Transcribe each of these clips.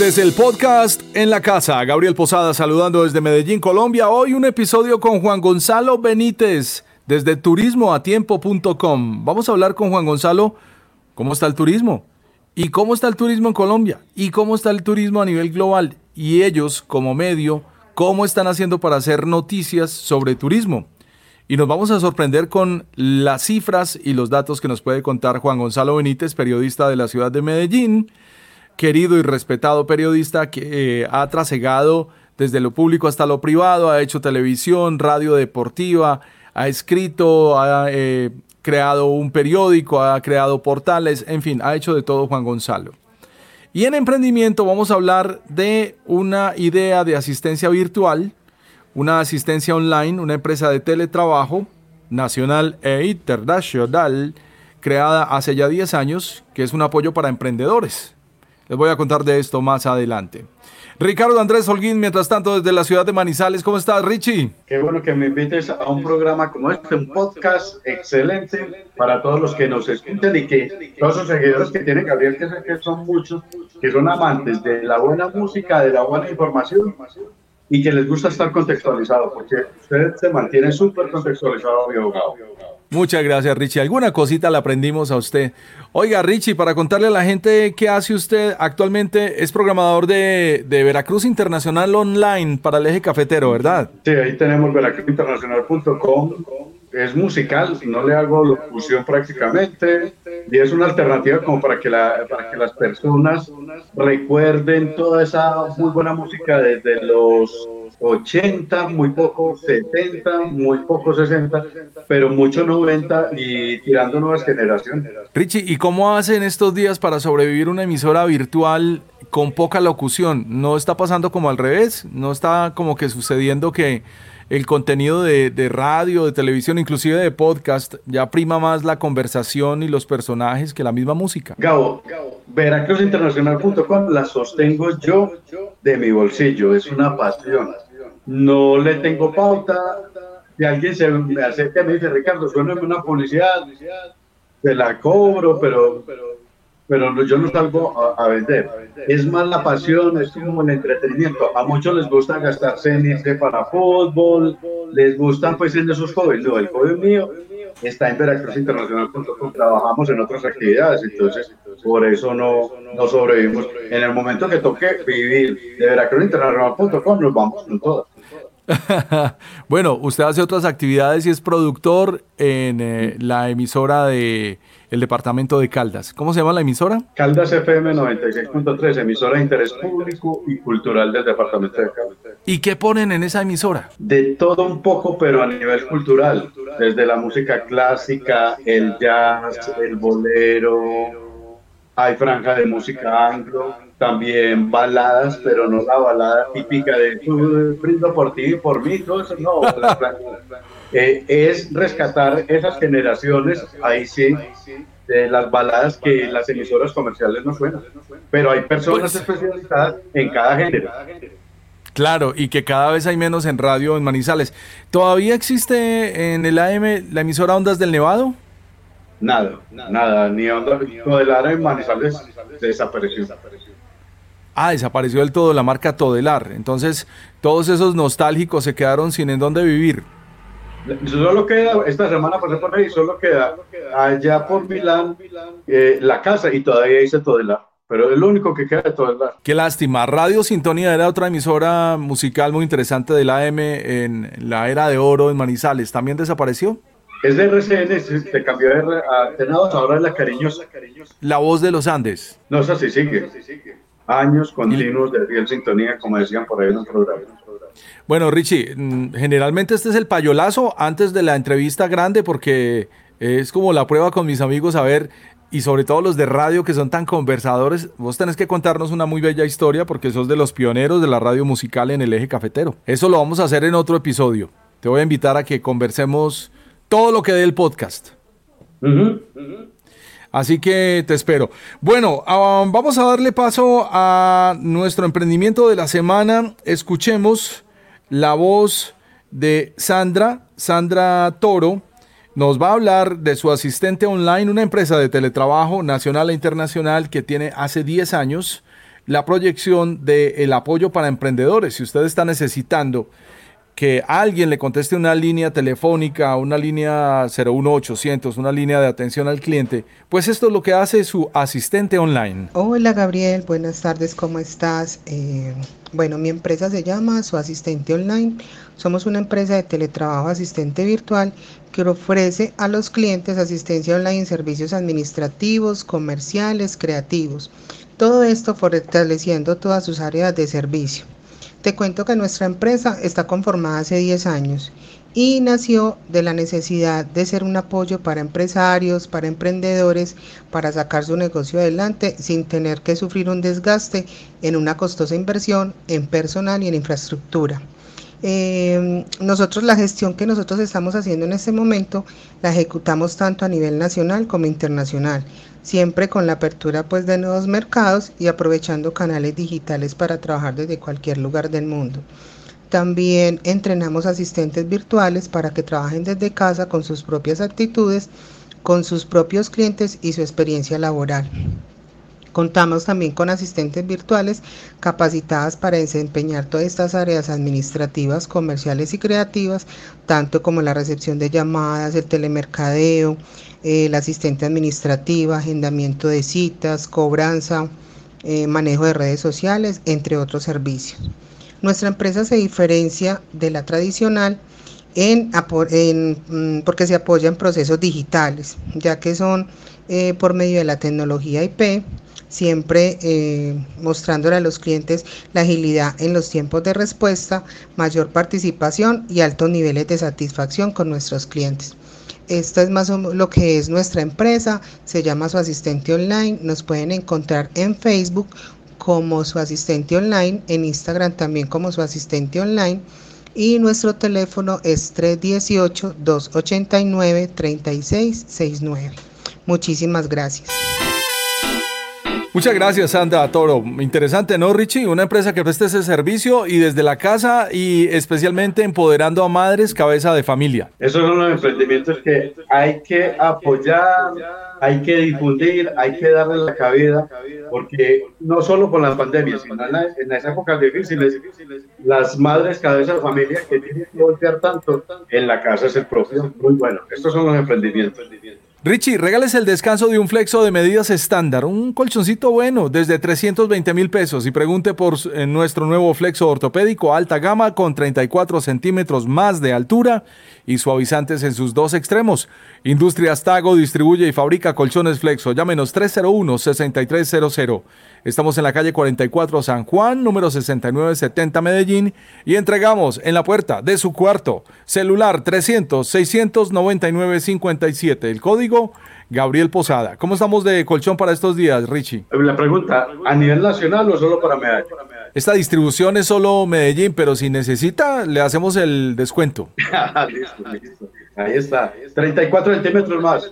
Este es el podcast En la Casa. Gabriel Posada saludando desde Medellín, Colombia. Hoy un episodio con Juan Gonzalo Benítez desde turismoatiempo.com. Vamos a hablar con Juan Gonzalo cómo está el turismo y cómo está el turismo en Colombia y cómo está el turismo a nivel global y ellos como medio, cómo están haciendo para hacer noticias sobre turismo. Y nos vamos a sorprender con las cifras y los datos que nos puede contar Juan Gonzalo Benítez, periodista de la ciudad de Medellín querido y respetado periodista que eh, ha trasegado desde lo público hasta lo privado, ha hecho televisión, radio deportiva, ha escrito, ha eh, creado un periódico, ha creado portales, en fin, ha hecho de todo Juan Gonzalo. Y en emprendimiento vamos a hablar de una idea de asistencia virtual, una asistencia online, una empresa de teletrabajo nacional e internacional creada hace ya 10 años, que es un apoyo para emprendedores. Les voy a contar de esto más adelante. Ricardo Andrés Holguín, mientras tanto, desde la ciudad de Manizales. ¿Cómo estás, Richie? Qué bueno que me invites a un programa como este, un podcast excelente para todos los que nos escuchan y que todos los seguidores que tiene Gabriel, que que son muchos, que son amantes de la buena música, de la buena información y que les gusta estar contextualizado, porque usted se mantiene súper contextualizado, mi abogado. Muchas gracias, Richie. Alguna cosita la aprendimos a usted. Oiga, Richie, para contarle a la gente qué hace usted actualmente, es programador de, Veracruz Internacional Online para el eje cafetero, ¿verdad? Sí, ahí tenemos veracruzinternacional.com. Es musical, no le hago locución prácticamente, y es una alternativa como para que, la, para que las personas recuerden toda esa muy buena música desde los 80, muy poco 70, muy poco 60, pero mucho 90 y tirando nuevas generaciones. Richie, ¿y cómo hacen estos días para sobrevivir una emisora virtual con poca locución? ¿No está pasando como al revés? ¿No está como que sucediendo que el contenido de, de radio, de televisión, inclusive de podcast, ya prima más la conversación y los personajes que la misma música? Gabo, veracruzinternacional.com la sostengo yo de mi bolsillo, es una pasión no le tengo pauta. Si alguien se me acerca y me dice, Ricardo, suéname una publicidad, te la cobro, pero, pero yo no salgo a, vender. Es más la pasión, es como el entretenimiento. A muchos les gusta gastarse en irse para fútbol, les gustan pues en esos hobbies. No, el hobby mío está en veracruzinternacional.com, trabajamos en otras actividades, entonces por eso no, no sobrevivimos. En el momento que toque vivir de veracruzinternacional.com, nos vamos con todas. bueno, usted hace otras actividades y es productor en eh, la emisora de el departamento de Caldas. ¿Cómo se llama la emisora? Caldas FM 96.3, emisora de interés público y cultural del departamento de Caldas. ¿Y qué ponen en esa emisora? De todo un poco, pero a nivel cultural, desde la música clásica, el jazz, el bolero, hay franja de música anglo, también baladas, pero no la balada típica de brindo por ti y por mí, todo eso no. Eh, es rescatar esas generaciones, ahí sí, de las baladas que las emisoras comerciales no suenan. Pero hay personas pues, especializadas en cada género. Claro, y que cada vez hay menos en radio en Manizales. ¿Todavía existe en el AM la emisora Ondas del Nevado? Nada, nada, ni onda, Todelar en Manizales desapareció. Ah, desapareció del todo la marca Todelar. Entonces, todos esos nostálgicos se quedaron sin en dónde vivir. Solo queda, esta semana pasé por ahí, solo queda allá por Milán eh, la casa y todavía dice Todelar. Pero es lo único que queda de Todelar. Qué lástima. Radio Sintonía era otra emisora musical muy interesante del AM en la era de oro en Manizales. ¿También desapareció? Es de RCN, se cambió a Tenados, ahora es la cariñosa. La voz de los Andes. No, eso sí sigue. Años continuos de fiel sintonía, como decían por ahí en un programa. Bueno, Richie, mm, generalmente este es el payolazo antes de la entrevista grande porque es como la prueba con mis amigos a ver, y sobre todo los de radio que son tan conversadores, vos tenés que contarnos una muy bella historia porque sos de los pioneros de la radio musical en el eje cafetero. Eso lo vamos a hacer en otro episodio. Te voy a invitar a que conversemos todo lo que dé el podcast. Así que te espero. Bueno, ah, vamos a darle paso a nuestro emprendimiento de la semana. Escuchemos la voz de Sandra, Sandra Toro. Nos va a hablar de su asistente online, una empresa de teletrabajo nacional e internacional que tiene hace 10 años la proyección del apoyo para emprendedores. Si usted está necesitando que alguien le conteste una línea telefónica, una línea 01800, una línea de atención al cliente, pues esto es lo que hace su asistente online. Hola Gabriel, buenas tardes, ¿cómo estás? Eh, bueno, mi empresa se llama Su Asistente Online. Somos una empresa de teletrabajo asistente virtual que ofrece a los clientes asistencia online en servicios administrativos, comerciales, creativos. Todo esto fortaleciendo todas sus áreas de servicio. Te cuento que nuestra empresa está conformada hace 10 años y nació de la necesidad de ser un apoyo para empresarios, para emprendedores, para sacar su negocio adelante sin tener que sufrir un desgaste en una costosa inversión en personal y en infraestructura. Eh, nosotros la gestión que nosotros estamos haciendo en este momento la ejecutamos tanto a nivel nacional como internacional siempre con la apertura pues de nuevos mercados y aprovechando canales digitales para trabajar desde cualquier lugar del mundo. También entrenamos asistentes virtuales para que trabajen desde casa con sus propias actitudes, con sus propios clientes y su experiencia laboral. Contamos también con asistentes virtuales capacitadas para desempeñar todas estas áreas administrativas, comerciales y creativas, tanto como la recepción de llamadas, el telemercadeo, el asistente administrativa, agendamiento de citas, cobranza, eh, manejo de redes sociales, entre otros servicios. Nuestra empresa se diferencia de la tradicional en, mm, porque se apoya en procesos digitales, ya que son eh, por medio de la tecnología IP, siempre eh, mostrándole a los clientes la agilidad en los tiempos de respuesta, mayor participación y altos niveles de satisfacción con nuestros clientes. Esto es más o menos lo que es nuestra empresa, se llama su asistente online, nos pueden encontrar en Facebook como su asistente online, en Instagram también como su asistente online y nuestro teléfono es 318-289-3669. Muchísimas gracias. Muchas gracias, Sandra Toro. Interesante, ¿no, Richie? Una empresa que presta ese servicio y desde la casa y especialmente empoderando a madres cabeza de familia. Esos son los emprendimientos que hay que apoyar, hay que difundir, hay que darle la cabida, porque no solo con las pandemias, sino en, las épocas difíciles, las madres cabeza de familia que tienen que voltear tanto en la casa es el propio. Muy bueno, estos son los emprendimientos. Richie, regales el descanso de un flexo de medidas estándar, un colchoncito bueno, desde 320 mil pesos. Y pregunte por nuestro nuevo flexo ortopédico alta gama con 34 centímetros más de altura y suavizantes en sus dos extremos. Industrias Tago distribuye y fabrica colchones flexo. Llámenos 301-6300. Estamos en la calle 44 San Juan, número 6970 Medellín y entregamos en la puerta de su cuarto celular 300-699-57. El código Gabriel Posada. ¿Cómo estamos de colchón para estos días, Richie? La pregunta, ¿a nivel nacional o solo para Medellín? Esta distribución es solo Medellín, pero si necesita, le hacemos el descuento. listo, listo. Ahí está. 34 centímetros más.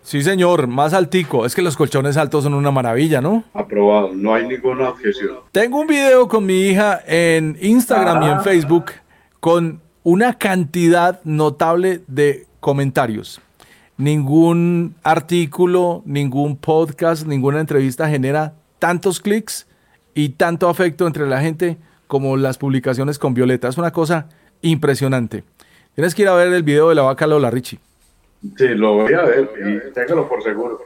Sí, señor, más altico. Es que los colchones altos son una maravilla, ¿no? Aprobado, no hay ninguna objeción. Tengo un video con mi hija en Instagram y en Facebook con una cantidad notable de comentarios. Ningún artículo, ningún podcast, ninguna entrevista genera tantos clics y tanto afecto entre la gente como las publicaciones con Violeta. Es una cosa impresionante. Tienes que ir a ver el video de la vaca Lola, Richie. Sí, lo voy a ver téngalo por seguro.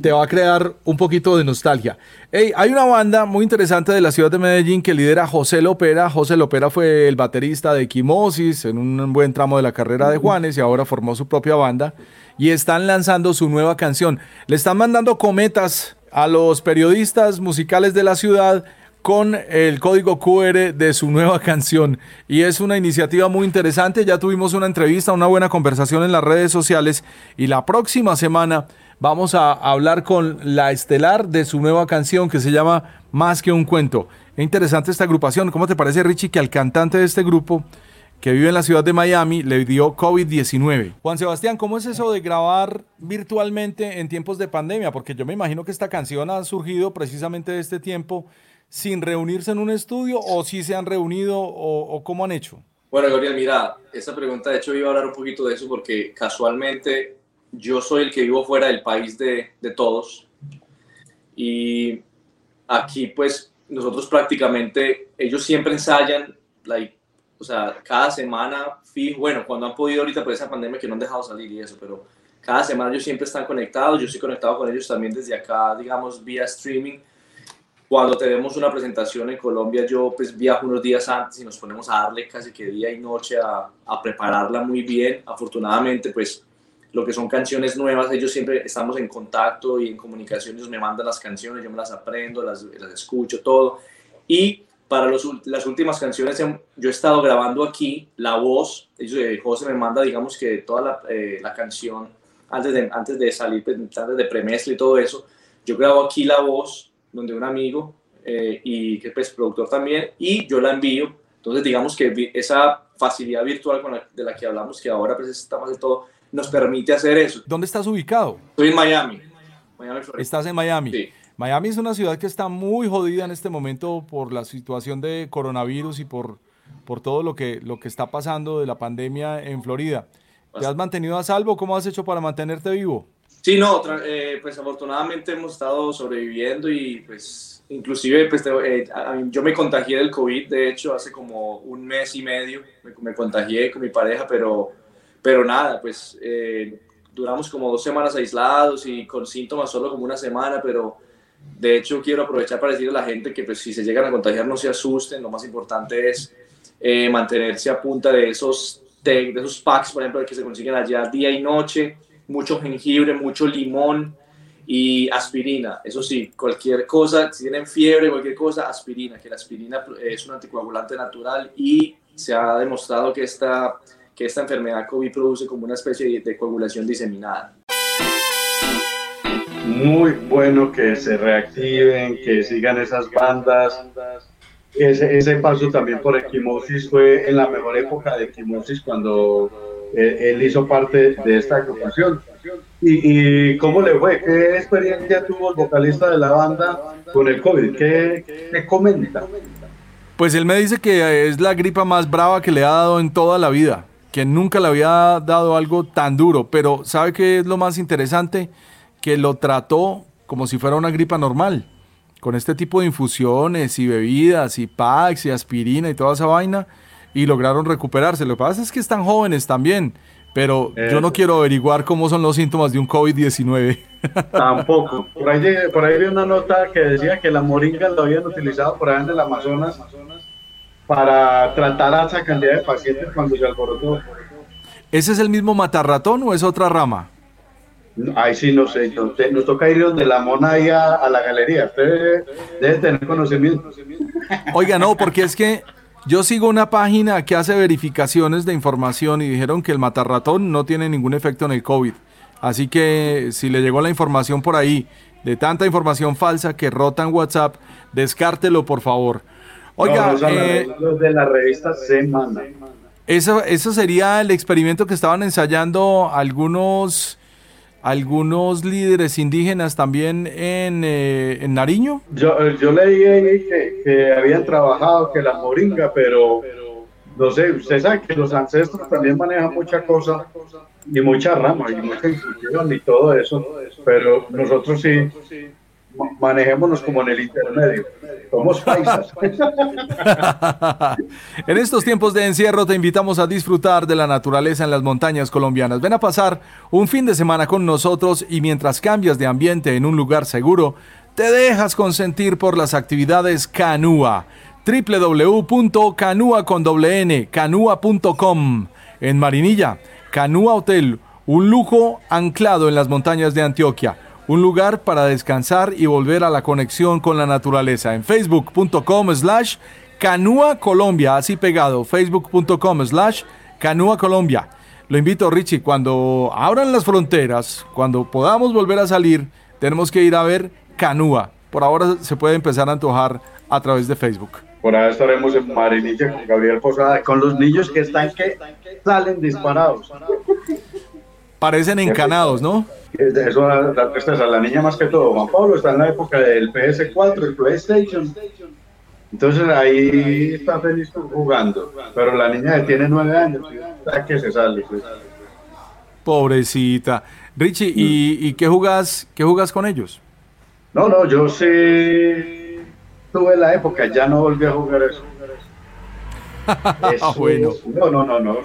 Te va a crear un poquito de nostalgia. Hey, hay una banda muy interesante de la ciudad de Medellín que lidera José Lopera. José Lopera fue el baterista de Quimosis en un buen tramo de la carrera de Juanes y ahora formó su propia banda y están lanzando su nueva canción. Le están mandando cometas a los periodistas musicales de la ciudad con el código QR de su nueva canción. Y es una iniciativa muy interesante. Ya tuvimos una entrevista, una buena conversación en las redes sociales. Y la próxima semana vamos a hablar con la estelar de su nueva canción que se llama Más que un cuento. Es interesante esta agrupación. ¿Cómo te parece, Richie, que al cantante de este grupo que vive en la ciudad de Miami le dio COVID-19. Juan Sebastián, ¿cómo es eso de grabar virtualmente en tiempos de pandemia? Porque yo me imagino que esta canción ha surgido precisamente de este tiempo sin reunirse en un estudio o si se han reunido o, cómo han hecho? Bueno, Gabriel, mira, esta pregunta de hecho iba a hablar un poquito de eso porque casualmente yo soy el que vivo fuera del país de, de todos y aquí pues nosotros prácticamente, ellos siempre ensayan, like, o sea, cada semana, fijo, bueno, cuando han podido ahorita por esa pandemia que no han dejado salir y eso, pero cada semana ellos siempre están conectados, yo estoy conectado con ellos también desde acá, digamos, vía streaming. Cuando tenemos una presentación en Colombia, yo pues viajo unos días antes y nos ponemos a darle casi que día y noche a, a prepararla muy bien. Afortunadamente, pues lo que son canciones nuevas, ellos siempre estamos en contacto y en comunicación, ellos me mandan las canciones, yo me las aprendo, las, las escucho, todo. Y para los, las últimas canciones yo he estado grabando aquí la voz, ellos, eh, José me manda, digamos que toda la, eh, la canción antes de, antes de salir, pues, antes de premezcla y todo eso, yo grabo aquí la voz, donde un amigo eh, y que es pues, productor también, y yo la envío. Entonces, digamos que esa facilidad virtual con de la que hablamos, que ahora pues estamos de todo, nos permite hacer eso. ¿Dónde estás ubicado? Estoy en Miami. Miami Estás en Miami. Sí. Miami es una ciudad que está muy jodida en este momento por la situación de coronavirus y por, por todo lo que, lo que está pasando de la pandemia en Florida. ¿Te has mantenido a salvo? ¿Cómo has hecho para mantenerte vivo? Sí, no, eh, pues afortunadamente hemos estado sobreviviendo y pues inclusive pues, eh, yo me contagié del COVID, de hecho, hace como un mes y medio me, me contagié con mi pareja, pero pero nada, pues eh, duramos como dos semanas aislados y con síntomas solo como una semana, pero de hecho quiero aprovechar para decirle a la gente que pues, si se llegan a contagiar no se asusten, lo más importante es eh, mantenerse a punta de esos, de, esos packs, por ejemplo, que se consiguen allá día y noche, mucho jengibre, mucho limón y aspirina. Eso sí, cualquier cosa, si tienen fiebre, cualquier cosa, aspirina, que la aspirina es un anticoagulante natural y se ha demostrado que esta que esta enfermedad COVID produce como una especie de, coagulación diseminada. Muy bueno que se reactiven, que sigan esas bandas. Ese, ese paso también por Equimosis fue en la mejor época de Equimosis cuando él, hizo parte de esta agrupación. ¿Y, ¿Y, cómo le fue? ¿Qué experiencia tuvo el vocalista de la banda con el COVID? ¿Qué, qué comenta? Pues él me dice que es la gripa más brava que le ha dado en toda la vida que nunca le había dado algo tan duro, pero ¿sabe qué es lo más interesante? Que lo trató como si fuera una gripa normal, con este tipo de infusiones y bebidas y packs y aspirina y toda esa vaina, y lograron recuperarse. Lo que pasa es que están jóvenes también, pero yo no quiero averiguar cómo son los síntomas de un COVID-19. Tampoco. Por ahí, por ahí vi una nota que decía que la moringa lo habían utilizado por ahí en el Amazonas para tratar a esa cantidad de pacientes cuando se alborotó. ¿Ese es el mismo matarratón o es otra rama? Ay, sí, no sé. Nos toca ir donde la mona y a, la galería. Usted debe tener conocimiento. Oiga, no, porque es que yo sigo una página que hace verificaciones de información y dijeron que el matarratón no tiene ningún efecto en el COVID. Así que si le llegó la información por ahí, de tanta información falsa que rota en WhatsApp, descártelo por favor. Oiga, eh, los de la revista Semana. Eso, eso sería el experimento que estaban ensayando algunos algunos líderes indígenas también en, eh, en Nariño. Yo, yo leí ahí que, que, habían trabajado, que la moringa, pero no sé, usted sabe que los ancestros también manejan mucha cosa y mucha rama y mucha infusión y todo eso, pero nosotros sí manejémonos como en el intermedio. Somos paisas. en estos tiempos de encierro te invitamos a disfrutar de la naturaleza en las montañas colombianas. Ven a pasar un fin de semana con nosotros y mientras cambias de ambiente en un lugar seguro, te dejas consentir por las actividades Canúa. www.canua.com En Marinilla, Canúa Hotel, un lujo anclado en las montañas de Antioquia un lugar para descansar y volver a la conexión con la naturaleza. En facebook.com slash Canúa Colombia, así pegado, facebook.com slash Canúa Colombia. Lo invito, Richie, cuando abran las fronteras, cuando podamos volver a salir, tenemos que ir a ver Canúa. Por ahora se puede empezar a antojar a través de Facebook. Por ahora estaremos en Marinilla con Gabriel Posada, con los niños que están que salen disparados. Parecen encanados, ¿no? Eso la, la, la niña más que todo. Juan Pablo está en la época del PS4, el PlayStation. Entonces ahí está feliz jugando. Pero la niña tiene nueve años, que se sale. Pues. Pobrecita. Richie, ¿y, qué jugas qué jugas con ellos? No, no, yo sí tuve la época, ya no volví a jugar eso. eso bueno. No, no, no, no.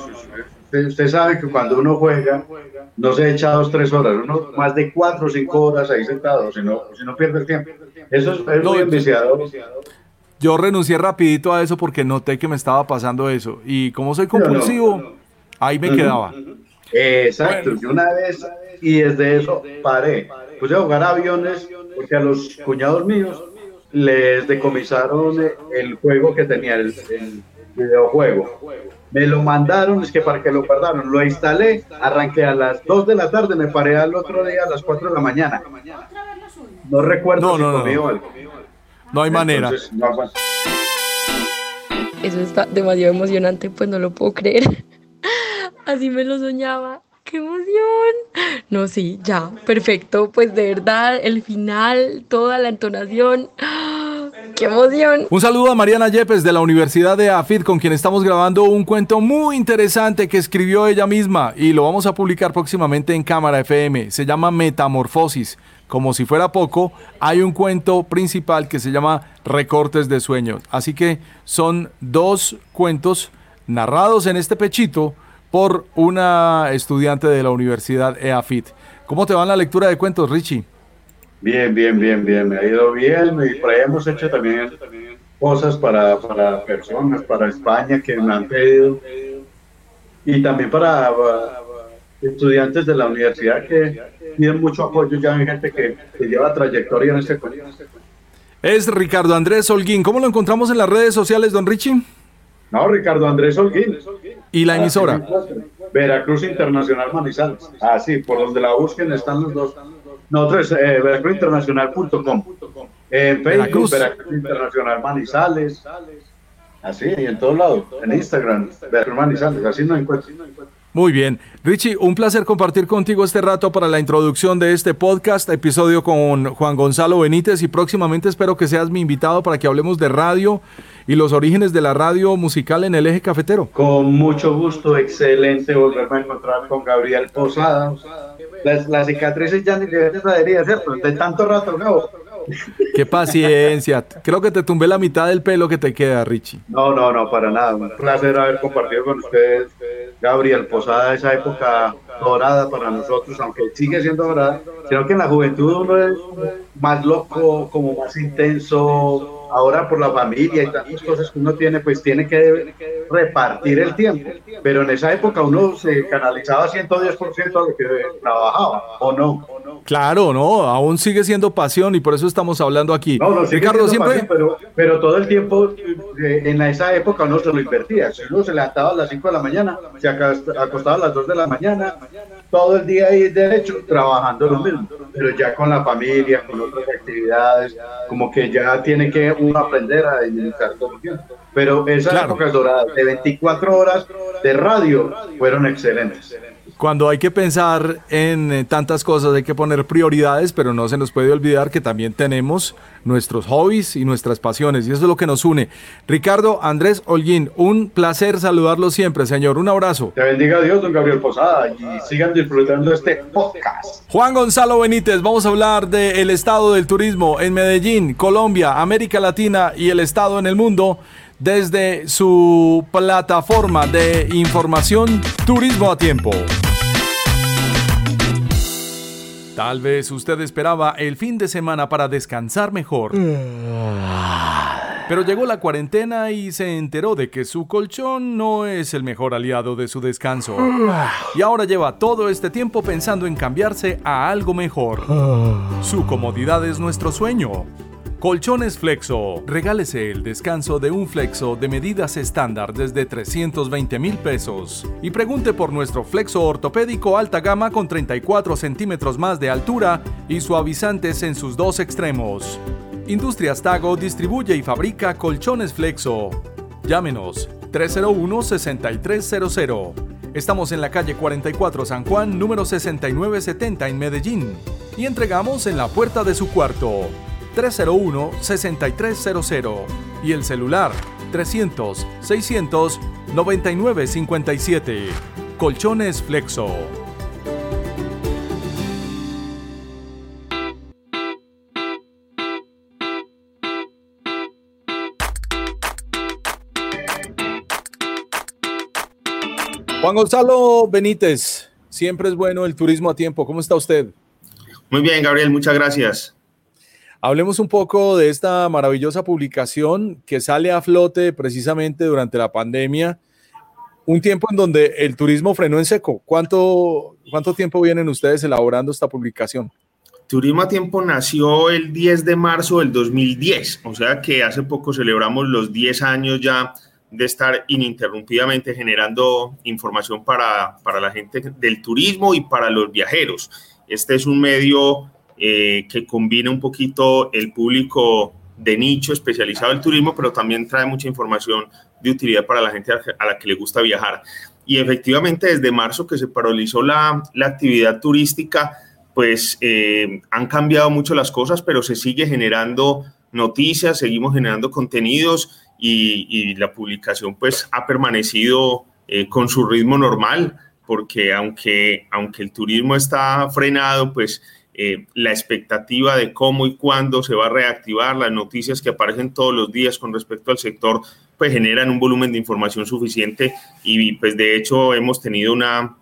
Usted, sabe que cuando uno juega, no se echa dos, tres horas, uno más de cuatro o cinco horas ahí sentado, si no, si no pierde el tiempo. Eso es, es muy enviciador. Yo renuncié rapidito a eso porque noté que me estaba pasando eso. Y como soy compulsivo, ahí me quedaba. Exacto, yo una vez, y desde eso paré. Puse a jugar aviones porque a los cuñados míos les decomisaron el juego que tenía, el, videojuego. Me lo mandaron, es que para que lo guardaron, lo instalé, arranqué a las 2 de la tarde, me paré al otro día a las 4 de la mañana. No recuerdo no, si no, algo. No hay manera. Eso está demasiado emocionante, pues no lo puedo creer. Así me lo soñaba. ¡Qué emoción! No, sí, ya, perfecto. Pues de verdad, el final, toda la entonación. ¡Qué emoción! Un saludo a Mariana Yepes de la Universidad de AFID, con quien estamos grabando un cuento muy interesante que escribió ella misma y lo vamos a publicar próximamente en Cámara FM. Se llama Metamorfosis. Como si fuera poco, hay un cuento principal que se llama Recortes de Sueños. Así que son dos cuentos narrados en este pechito por una estudiante de la Universidad EAFIT. ¿Cómo te va la lectura de cuentos, Richie? Bien, bien, bien, bien. Me ha ido bien y por ahí hemos hecho también cosas para, para personas, para España que me han pedido y también para, estudiantes de la universidad que piden mucho apoyo. Ya hay gente que, lleva trayectoria en este colegio. Es Ricardo Andrés Holguín. ¿Cómo lo encontramos en las redes sociales, don Richie? No, Ricardo Andrés Holguín. ¿Y la emisora? Veracruz Internacional Manizales. Ah, sí, por donde la busquen están los dos. Nosotros, eh, veracruzinternacional.com. En Facebook, Veracruz. Internacional Manizales. Así, y en todos lados. En Instagram, Veracruz Manizales. Así no encuentro. Muy bien. Richie, un placer compartir contigo este rato para la introducción de este podcast, episodio con Juan Gonzalo Benítez y próximamente espero que seas mi invitado para que hablemos de radio y los orígenes de la radio musical en el eje cafetero. Con mucho gusto, excelente volverme a encontrar con Gabriel Posada. Las, cicatrices ya ni de ¿cierto? De tanto rato, ¿no? Qué paciencia. Creo que te tumbé la mitad del pelo que te queda, Richie. No, no, no, para nada. Un placer haber compartido con ustedes, Gabriel Posada, esa época dorada para nosotros, aunque sigue siendo dorada, sino que en la juventud uno es más loco, como más intenso, ahora por la familia y tantas cosas que uno tiene, pues tiene que repartir el tiempo. Pero en esa época uno se canalizaba 110% a lo que trabajaba, ¿o no? Claro, no, aún sigue siendo pasión y por eso estamos hablando aquí. No, no, Ricardo, siempre... pero, pero todo el tiempo eh, en esa época uno se lo invertía. Si uno se levantaba a las 5 de la mañana, se acostaba a las 2 de la mañana, todo el día ahí derecho trabajando lo mismo, pero ya con la familia, con otras actividades, como que ya tiene que uno aprender a administrar todo el tiempo. Pero esas épocas doradas de 24 horas de radio fueron excelentes cuando hay que pensar en eh, tantas cosas hay que poner prioridades, pero no se nos puede olvidar que también tenemos nuestros hobbies y nuestras pasiones, y eso es lo que nos une. Ricardo Andrés Holguín, un placer saludarlo siempre, señor. Un abrazo. Te bendiga Dios, don Gabriel Posada, y sigan disfrutando este podcast. Juan Gonzalo Benítez, vamos a hablar del estado del turismo en Medellín, Colombia, América Latina y el estado en el mundo desde su plataforma de información Turismo a Tiempo. Tal vez usted esperaba el fin de semana para descansar mejor. Pero llegó la cuarentena y se enteró de que su colchón no es el mejor aliado de su descanso. Y ahora lleva todo este tiempo pensando en cambiarse a algo mejor. Su comodidad es nuestro sueño. Colchones Flexo. Regálese el descanso de un Flexo de medidas estándar desde 320 mil pesos. Y pregunte por nuestro Flexo ortopédico alta gama con 34 centímetros más de altura y suavizantes en sus dos extremos. Industrias Tago distribuye y fabrica colchones Flexo. Llámenos 301-6300. Estamos en la calle 44 San Juan, número 6970 en Medellín. Y entregamos en la puerta de su cuarto. 301-6300 y el celular 300-600-9957. Colchones Flexo. Juan Gonzalo Benítez, siempre es bueno el turismo a tiempo. ¿Cómo está usted? Muy bien, Gabriel, muchas gracias. Hablemos un poco de esta maravillosa publicación que sale a flote precisamente durante la pandemia, un tiempo en donde el turismo frenó en seco. ¿Cuánto, cuánto tiempo vienen ustedes elaborando esta publicación? Turismo a Tiempo nació el 10 de marzo del 2010, o sea que hace poco celebramos los 10 años ya de estar ininterrumpidamente generando información para, para la gente del turismo y para los viajeros. Este es un medio eh, que combina un poquito el público de nicho especializado del turismo, pero también trae mucha información de utilidad para la gente a la que le gusta viajar. Y efectivamente, desde marzo que se paralizó la, la actividad turística, pues eh, han cambiado mucho las cosas, pero se sigue generando noticias, seguimos generando contenidos y, la publicación pues ha permanecido eh, con su ritmo normal, porque aunque, aunque el turismo está frenado, pues eh, la expectativa de cómo y cuándo se va a reactivar, las noticias que aparecen todos los días con respecto al sector, pues generan un volumen de información suficiente y pues de hecho hemos tenido una,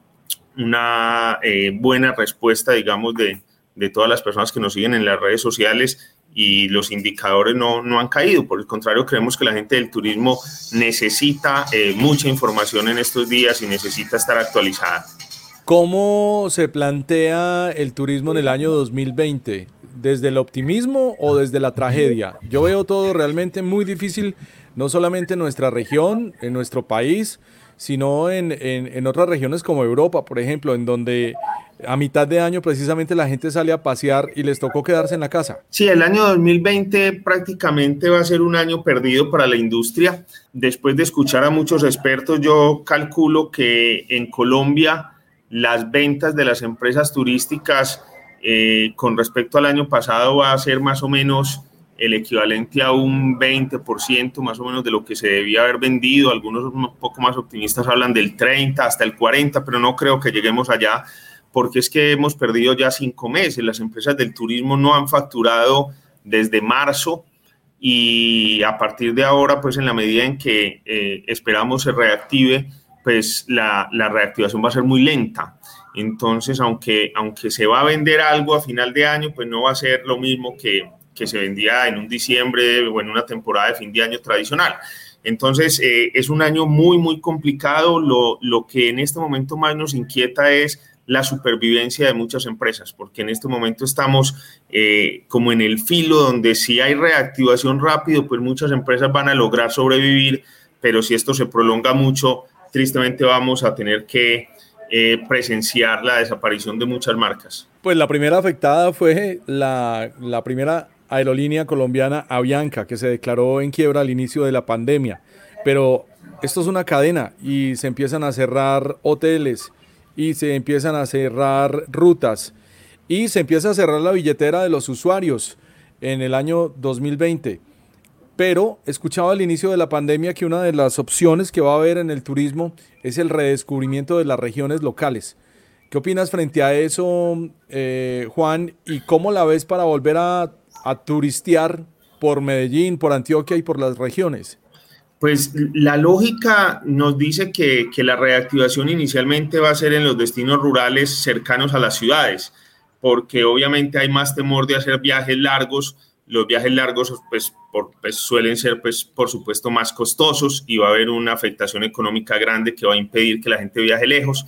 una eh, buena respuesta, digamos, de, de todas las personas que nos siguen en las redes sociales y los indicadores no, no, han caído. Por el contrario, creemos que la gente del turismo necesita eh, mucha información en estos días y necesita estar actualizada. ¿Cómo se plantea el turismo en el año 2020? ¿Desde el optimismo o desde la tragedia? Yo veo todo realmente muy difícil, no solamente en nuestra región, en nuestro país, sino en, en, en otras regiones como Europa, por ejemplo, en donde a mitad de año precisamente la gente sale a pasear y les tocó quedarse en la casa. Sí, el año 2020 prácticamente va a ser un año perdido para la industria. Después de escuchar a muchos expertos, yo calculo que en Colombia las ventas de las empresas turísticas eh, con respecto al año pasado va a ser más o menos el equivalente a un 20% más o menos de lo que se debía haber vendido. Algunos un poco más optimistas hablan del 30 hasta el 40, pero no creo que lleguemos allá porque es que hemos perdido ya cinco meses. Las empresas del turismo no han facturado desde marzo y a partir de ahora, pues en la medida en que eh, esperamos se reactive, pues la, la, reactivación va a ser muy lenta. Entonces, aunque, aunque se va a vender algo a final de año, pues no va a ser lo mismo que, que se vendía en un diciembre o en una temporada de fin de año tradicional. Entonces, eh, es un año muy, muy complicado. Lo, lo que en este momento más nos inquieta es la supervivencia de muchas empresas, porque en este momento estamos eh, como en el filo donde si hay reactivación rápido, pues muchas empresas van a lograr sobrevivir, pero si esto se prolonga mucho, tristemente vamos a tener que eh, presenciar la desaparición de muchas marcas. Pues la primera afectada fue la, la primera aerolínea colombiana Avianca, que se declaró en quiebra al inicio de la pandemia, pero esto es una cadena y se empiezan a cerrar hoteles, y se empiezan a cerrar rutas y se empieza a cerrar la billetera de los usuarios en el año 2020. Pero escuchaba al inicio de la pandemia que una de las opciones que va a haber en el turismo es el redescubrimiento de las regiones locales. ¿Qué opinas frente a eso, eh, Juan? ¿Y cómo la ves para volver a, a turistear por Medellín, por Antioquia y por las regiones? Pues la lógica nos dice que, la reactivación inicialmente va a ser en los destinos rurales cercanos a las ciudades, porque obviamente hay más temor de hacer viajes largos. Los viajes largos pues, pues, suelen ser, pues, por supuesto, más costosos y va a haber una afectación económica grande que va a impedir que la gente viaje lejos.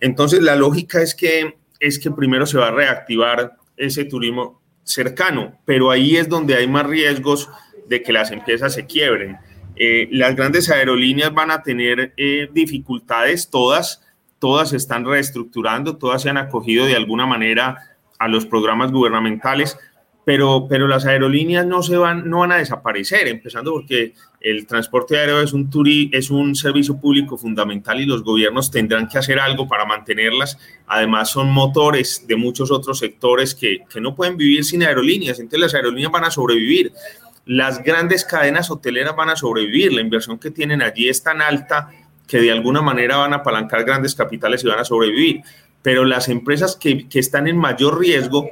Entonces, la lógica es que, es que primero se va a reactivar ese turismo cercano, pero ahí es donde hay más riesgos de que las empresas se quiebren eh, las grandes aerolíneas van a tener eh, dificultades, todas, todas se están reestructurando, todas se han acogido de alguna manera a los programas gubernamentales, pero, pero las aerolíneas no, se van, no van a desaparecer, empezando porque el transporte aéreo es un, turi, es un servicio público fundamental y los gobiernos tendrán que hacer algo para mantenerlas. Además, son motores de muchos otros sectores que, que no pueden vivir sin aerolíneas, entonces las aerolíneas van a sobrevivir las grandes cadenas hoteleras van a sobrevivir, la inversión que tienen allí es tan alta que de alguna manera van a apalancar grandes capitales y van a sobrevivir. Pero las empresas que, están en mayor riesgo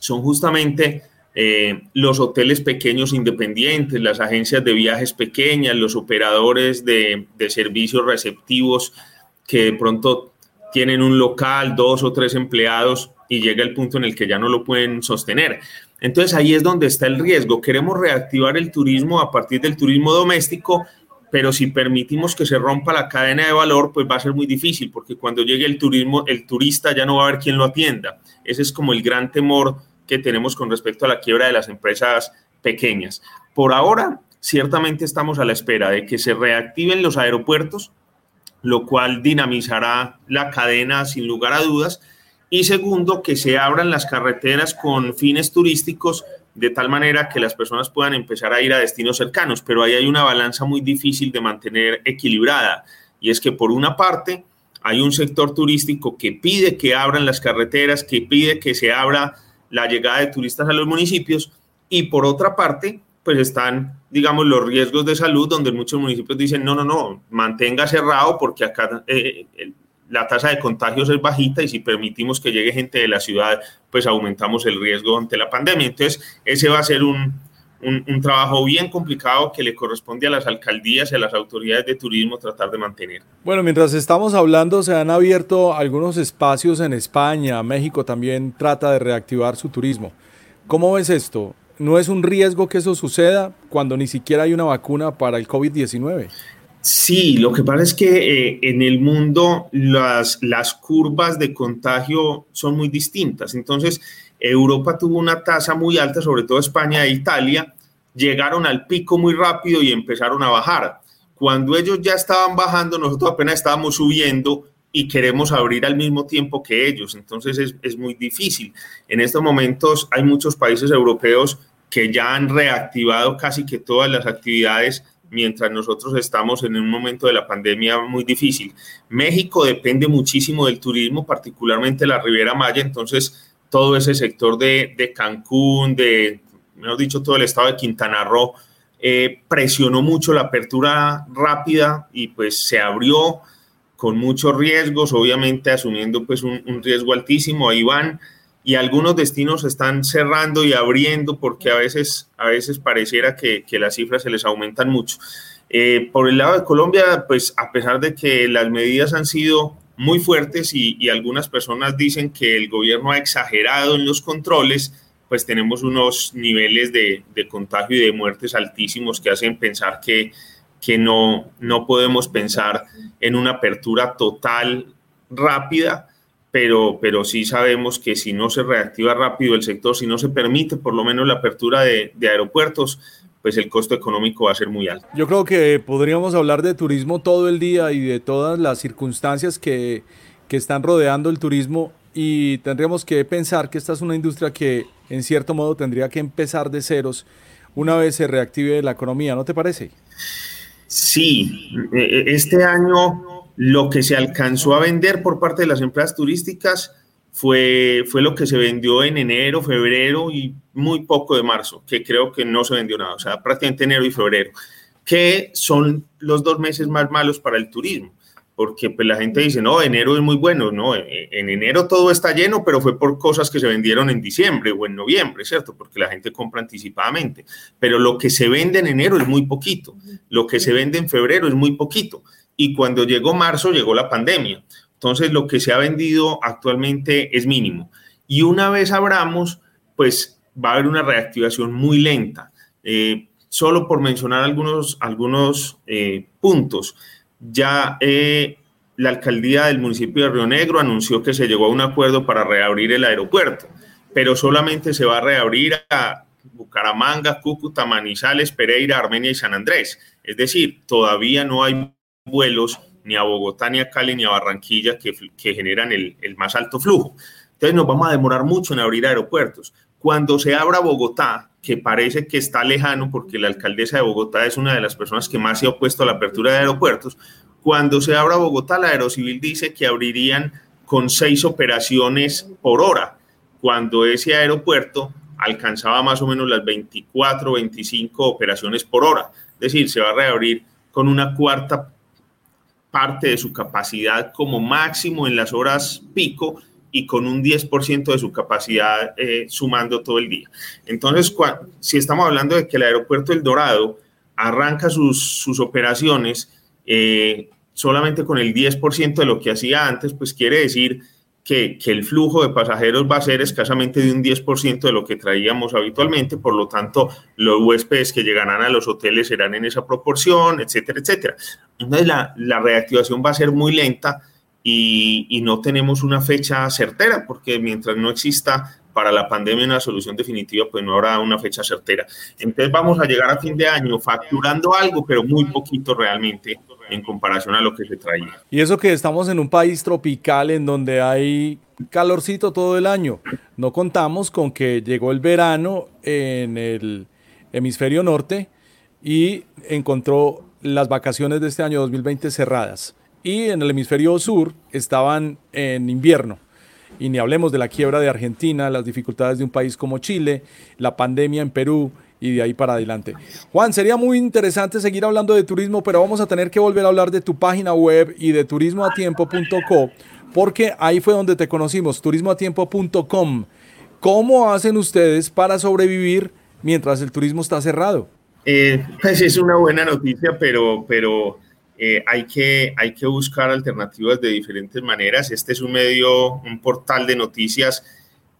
son justamente eh, los hoteles pequeños independientes, las agencias de viajes pequeñas, los operadores de, de servicios receptivos que de pronto tienen un local, dos o tres empleados y llega el punto en el que ya no lo pueden sostener. Entonces ahí es donde está el riesgo. Queremos reactivar el turismo a partir del turismo doméstico, pero si permitimos que se rompa la cadena de valor, pues va a ser muy difícil, porque cuando llegue el turismo, el turista ya no va a haber quien lo atienda. Ese es como el gran temor que tenemos con respecto a la quiebra de las empresas pequeñas. Por ahora, ciertamente estamos a la espera de que se reactiven los aeropuertos, lo cual dinamizará la cadena sin lugar a dudas. Y segundo, que se abran las carreteras con fines turísticos de tal manera que las personas puedan empezar a ir a destinos cercanos. Pero ahí hay una balanza muy difícil de mantener equilibrada. Y es que por una parte hay un sector turístico que pide que abran las carreteras, que pide que se abra la llegada de turistas a los municipios. Y por otra parte, pues están, digamos, los riesgos de salud, donde muchos municipios dicen, no, no, no, mantenga cerrado porque acá eh, la tasa de contagios es bajita y si permitimos que llegue gente de la ciudad, pues aumentamos el riesgo ante la pandemia. Entonces, ese va a ser un, un, trabajo bien complicado que le corresponde a las alcaldías y a las autoridades de turismo tratar de mantener. Bueno, mientras estamos hablando, se han abierto algunos espacios en España, México también trata de reactivar su turismo. ¿Cómo ves esto? ¿No es un riesgo que eso suceda cuando ni siquiera hay una vacuna para el COVID-19? Sí, lo que pasa es que eh, en el mundo las, las curvas de contagio son muy distintas. Entonces, Europa tuvo una tasa muy alta, sobre todo España e Italia, llegaron al pico muy rápido y empezaron a bajar. Cuando ellos ya estaban bajando, nosotros apenas estábamos subiendo y queremos abrir al mismo tiempo que ellos. Entonces es, es muy difícil. En estos momentos hay muchos países europeos que ya han reactivado casi que todas las actividades mientras nosotros estamos en un momento de la pandemia muy difícil. México depende muchísimo del turismo, particularmente la Riviera Maya, entonces todo ese sector de, de Cancún, de, mejor dicho, todo el estado de Quintana Roo, eh, presionó mucho la apertura rápida y pues se abrió con muchos riesgos, obviamente asumiendo pues un, riesgo altísimo. Ahí van y algunos destinos están cerrando y abriendo porque a veces, a veces pareciera que, que las cifras se les aumentan mucho. Eh, por el lado de Colombia, pues a pesar de que las medidas han sido muy fuertes y, y, algunas personas dicen que el gobierno ha exagerado en los controles, pues tenemos unos niveles de, de contagio y de muertes altísimos que hacen pensar que, que no, no podemos pensar en una apertura total rápida pero, pero sí sabemos que si no se reactiva rápido el sector, si no se permite por lo menos la apertura de, de aeropuertos, pues el costo económico va a ser muy alto. Yo creo que podríamos hablar de turismo todo el día y de todas las circunstancias que, que están rodeando el turismo y tendríamos que pensar que esta es una industria que en cierto modo tendría que empezar de ceros una vez se reactive la economía, ¿no te parece? Sí, e, e, este año lo que se alcanzó a vender por parte de las empresas turísticas fue, fue lo que se vendió en enero, febrero y muy poco de marzo, que creo que no se vendió nada, o sea, prácticamente enero y febrero, que son los dos meses más malos para el turismo, porque pues la gente dice, no, enero es muy bueno, no, en enero todo está lleno, pero fue por cosas que se vendieron en diciembre o en noviembre, ¿cierto? Porque la gente compra anticipadamente, pero lo que se vende en enero es muy poquito, lo que se vende en febrero es muy poquito y cuando llegó marzo llegó la pandemia. Entonces lo que se ha vendido actualmente es mínimo. Y una vez abramos, pues va a haber una reactivación muy lenta. Eh, solo por mencionar algunos, algunos eh, puntos, ya eh, la alcaldía del municipio de Río Negro anunció que se llegó a un acuerdo para reabrir el aeropuerto, pero solamente se va a reabrir a Bucaramanga, Cúcuta, Manizales, Pereira, Armenia y San Andrés. Es decir, todavía no hay vuelos ni a Bogotá, ni a Cali, ni a Barranquilla que, generan el, el, más alto flujo. Entonces nos vamos a demorar mucho en abrir aeropuertos. Cuando se abra Bogotá, que parece que está lejano porque la alcaldesa de Bogotá es una de las personas que más se ha opuesto a la apertura de aeropuertos, cuando se abra Bogotá, la Aerocivil dice que abrirían con seis operaciones por hora, cuando ese aeropuerto alcanzaba más o menos las 24, 25 operaciones por hora. Es decir, se va a reabrir con una cuarta parte de su capacidad como máximo en las horas pico y con un 10% de su capacidad eh, sumando todo el día. Entonces, si estamos hablando de que el aeropuerto El Dorado arranca sus, sus operaciones, eh, solamente con el 10% de lo que hacía antes, pues quiere decir que, que, el flujo de pasajeros va a ser escasamente de un 10% de lo que traíamos habitualmente, por lo tanto, los huéspedes que llegarán a los hoteles serán en esa proporción, etcétera, etcétera. Entonces, la, la reactivación va a ser muy lenta y, no tenemos una fecha certera, porque mientras no exista para la pandemia una solución definitiva, pues no habrá una fecha certera. Entonces, vamos a llegar a fin de año facturando algo, pero muy poquito realmente en comparación a lo que se traía. Y eso que estamos en un país tropical en donde hay calorcito todo el año. No contamos con que llegó el verano en el hemisferio norte y encontró las vacaciones de este año 2020 cerradas. Y en el hemisferio sur estaban en invierno. Y ni hablemos de la quiebra de Argentina, las dificultades de un país como Chile, la pandemia en Perú y de ahí para adelante. Juan, sería muy interesante seguir hablando de turismo, pero vamos a tener que volver a hablar de tu página web y de turismoatiempo.co, porque ahí fue donde te conocimos, turismoatiempo.com. ¿Cómo hacen ustedes para sobrevivir mientras el turismo está cerrado? Eh, pues es una buena noticia, pero, pero eh, hay, que, hay que buscar alternativas de diferentes maneras. Este es un medio, un portal de noticias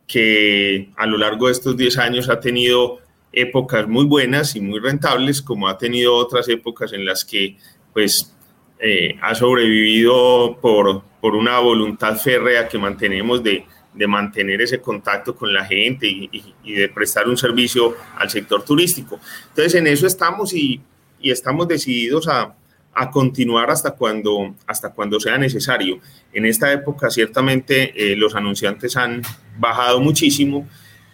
que a lo largo de estos 10 años ha tenido épocas muy buenas y muy rentables, como ha tenido otras épocas en las que pues eh, ha sobrevivido por, por una voluntad férrea que mantenemos de, de mantener ese contacto con la gente y, y, de prestar un servicio al sector turístico. Entonces en eso estamos y, y estamos decididos a, a, continuar hasta cuando, hasta cuando sea necesario. En esta época ciertamente eh, los anunciantes han bajado muchísimo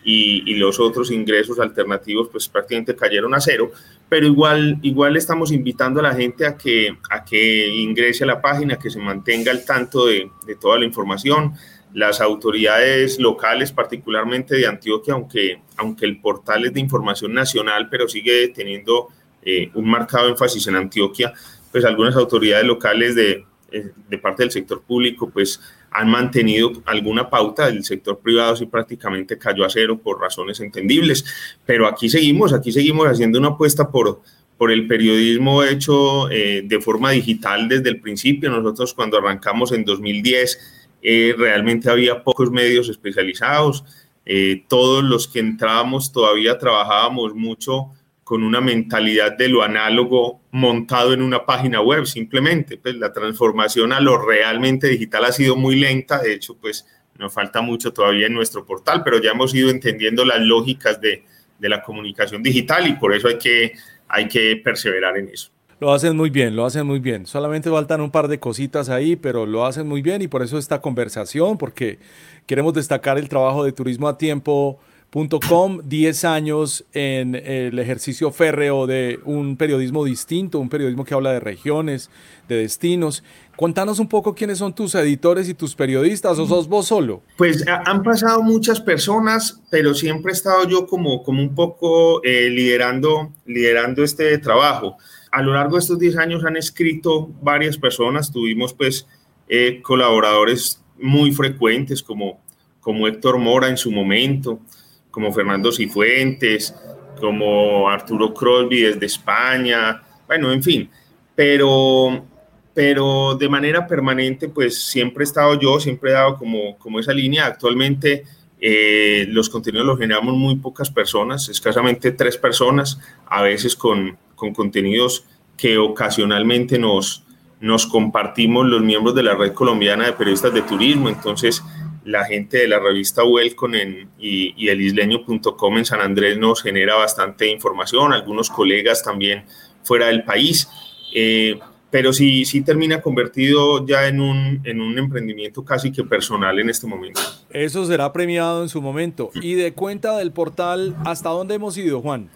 y, y, los otros ingresos alternativos pues prácticamente cayeron a cero, pero igual, igual estamos invitando a la gente a que, a que ingrese a la página, que se mantenga al tanto de, de toda la información. Las autoridades locales, particularmente de Antioquia, aunque, aunque el portal es de información nacional, pero sigue teniendo eh, un marcado énfasis en Antioquia, pues algunas autoridades locales de, eh, de parte del sector público, pues han mantenido alguna pauta, el sector privado sí prácticamente cayó a cero por razones entendibles, pero aquí seguimos, aquí seguimos haciendo una apuesta por, por el periodismo hecho eh, de forma digital desde el principio. Nosotros cuando arrancamos en 2010 eh, realmente había pocos medios especializados, eh, todos los que entrábamos todavía trabajábamos mucho con una mentalidad de lo análogo montado en una página web, simplemente. Pues la transformación a lo realmente digital ha sido muy lenta, de hecho, pues nos falta mucho todavía en nuestro portal, pero ya hemos ido entendiendo las lógicas de, de la comunicación digital y por eso hay que, hay que perseverar en eso. Lo hacen muy bien, lo hacen muy bien. Solamente faltan un par de cositas ahí, pero lo hacen muy bien y por eso esta conversación, porque queremos destacar el trabajo de Turismo a Tiempo Com, 10 años en el ejercicio férreo de un periodismo distinto, un periodismo que habla de regiones, de destinos. Cuéntanos un poco quiénes son tus editores y tus periodistas, o sos vos solo. Pues han pasado muchas personas, pero siempre he estado yo como, como un poco eh, liderando, liderando este trabajo. A lo largo de estos 10 años han escrito varias personas, tuvimos pues eh, colaboradores muy frecuentes como, como Héctor Mora en su momento, como Fernando Cifuentes, como Arturo Crosby desde España, bueno, en fin, pero, pero de manera permanente, pues siempre he estado yo, siempre he dado como, como esa línea. Actualmente eh, los contenidos los generamos muy pocas personas, escasamente tres personas, a veces con, con contenidos que ocasionalmente nos, nos compartimos los miembros de la red colombiana de periodistas de turismo, entonces la gente de la revista Welcome en, y, y el isleño.com en San Andrés nos genera bastante información, algunos colegas también fuera del país, eh, pero sí, sí termina convertido ya en un, en un emprendimiento casi que personal en este momento. Eso será premiado en su momento. ¿Y de cuenta del portal, hasta dónde hemos ido, Juan?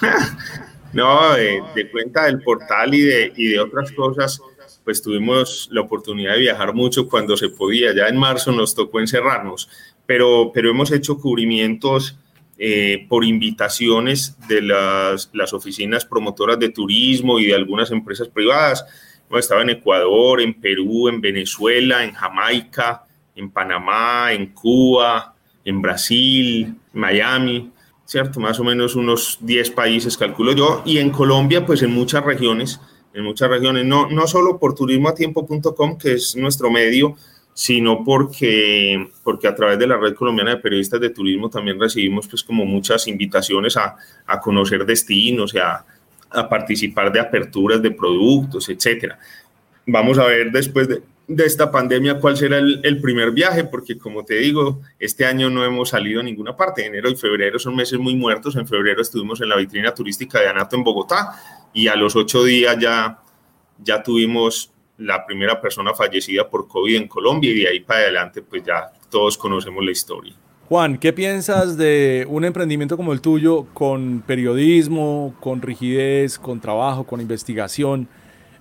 no, de, de, cuenta del portal y de, y de otras cosas pues tuvimos la oportunidad de viajar mucho cuando se podía. Ya en marzo nos tocó encerrarnos, pero, pero hemos hecho cubrimientos eh, por invitaciones de las, las, oficinas promotoras de turismo y de algunas empresas privadas. Hemos estado en Ecuador, en Perú, en Venezuela, en Jamaica, en Panamá, en Cuba, en Brasil, Miami, ¿cierto? Más o menos unos 10 países, calculo yo. Y en Colombia, pues en muchas regiones en muchas regiones, no, no solo por turismoatiempo.com, que es nuestro medio, sino porque, porque a través de la Red Colombiana de Periodistas de Turismo también recibimos pues como muchas invitaciones a, a conocer destinos y a, a, participar de aperturas de productos, etcétera. Vamos a ver después de, de esta pandemia cuál será el, el, primer viaje, porque como te digo, este año no hemos salido a ninguna parte. Enero y febrero son meses muy muertos. En febrero estuvimos en la vitrina turística de Anato en Bogotá y a los ocho días ya, ya tuvimos la primera persona fallecida por COVID en Colombia y de ahí para adelante pues ya todos conocemos la historia. Juan, ¿qué piensas de un emprendimiento como el tuyo con periodismo, con rigidez, con trabajo, con investigación,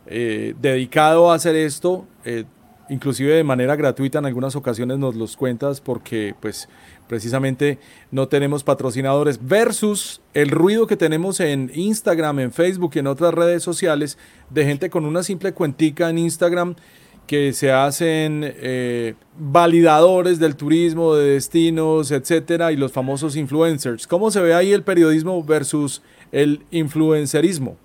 eh, dedicado a hacer esto, eh, inclusive de manera gratuita en algunas ocasiones nos los cuentas porque pues precisamente no tenemos patrocinadores versus el ruido que tenemos en Instagram, en Facebook y en otras redes sociales de gente con una simple cuentica en Instagram que se hacen eh, validadores del turismo, de destinos, etcétera, y los famosos influencers. ¿Cómo se ve ahí el periodismo versus el influencerismo?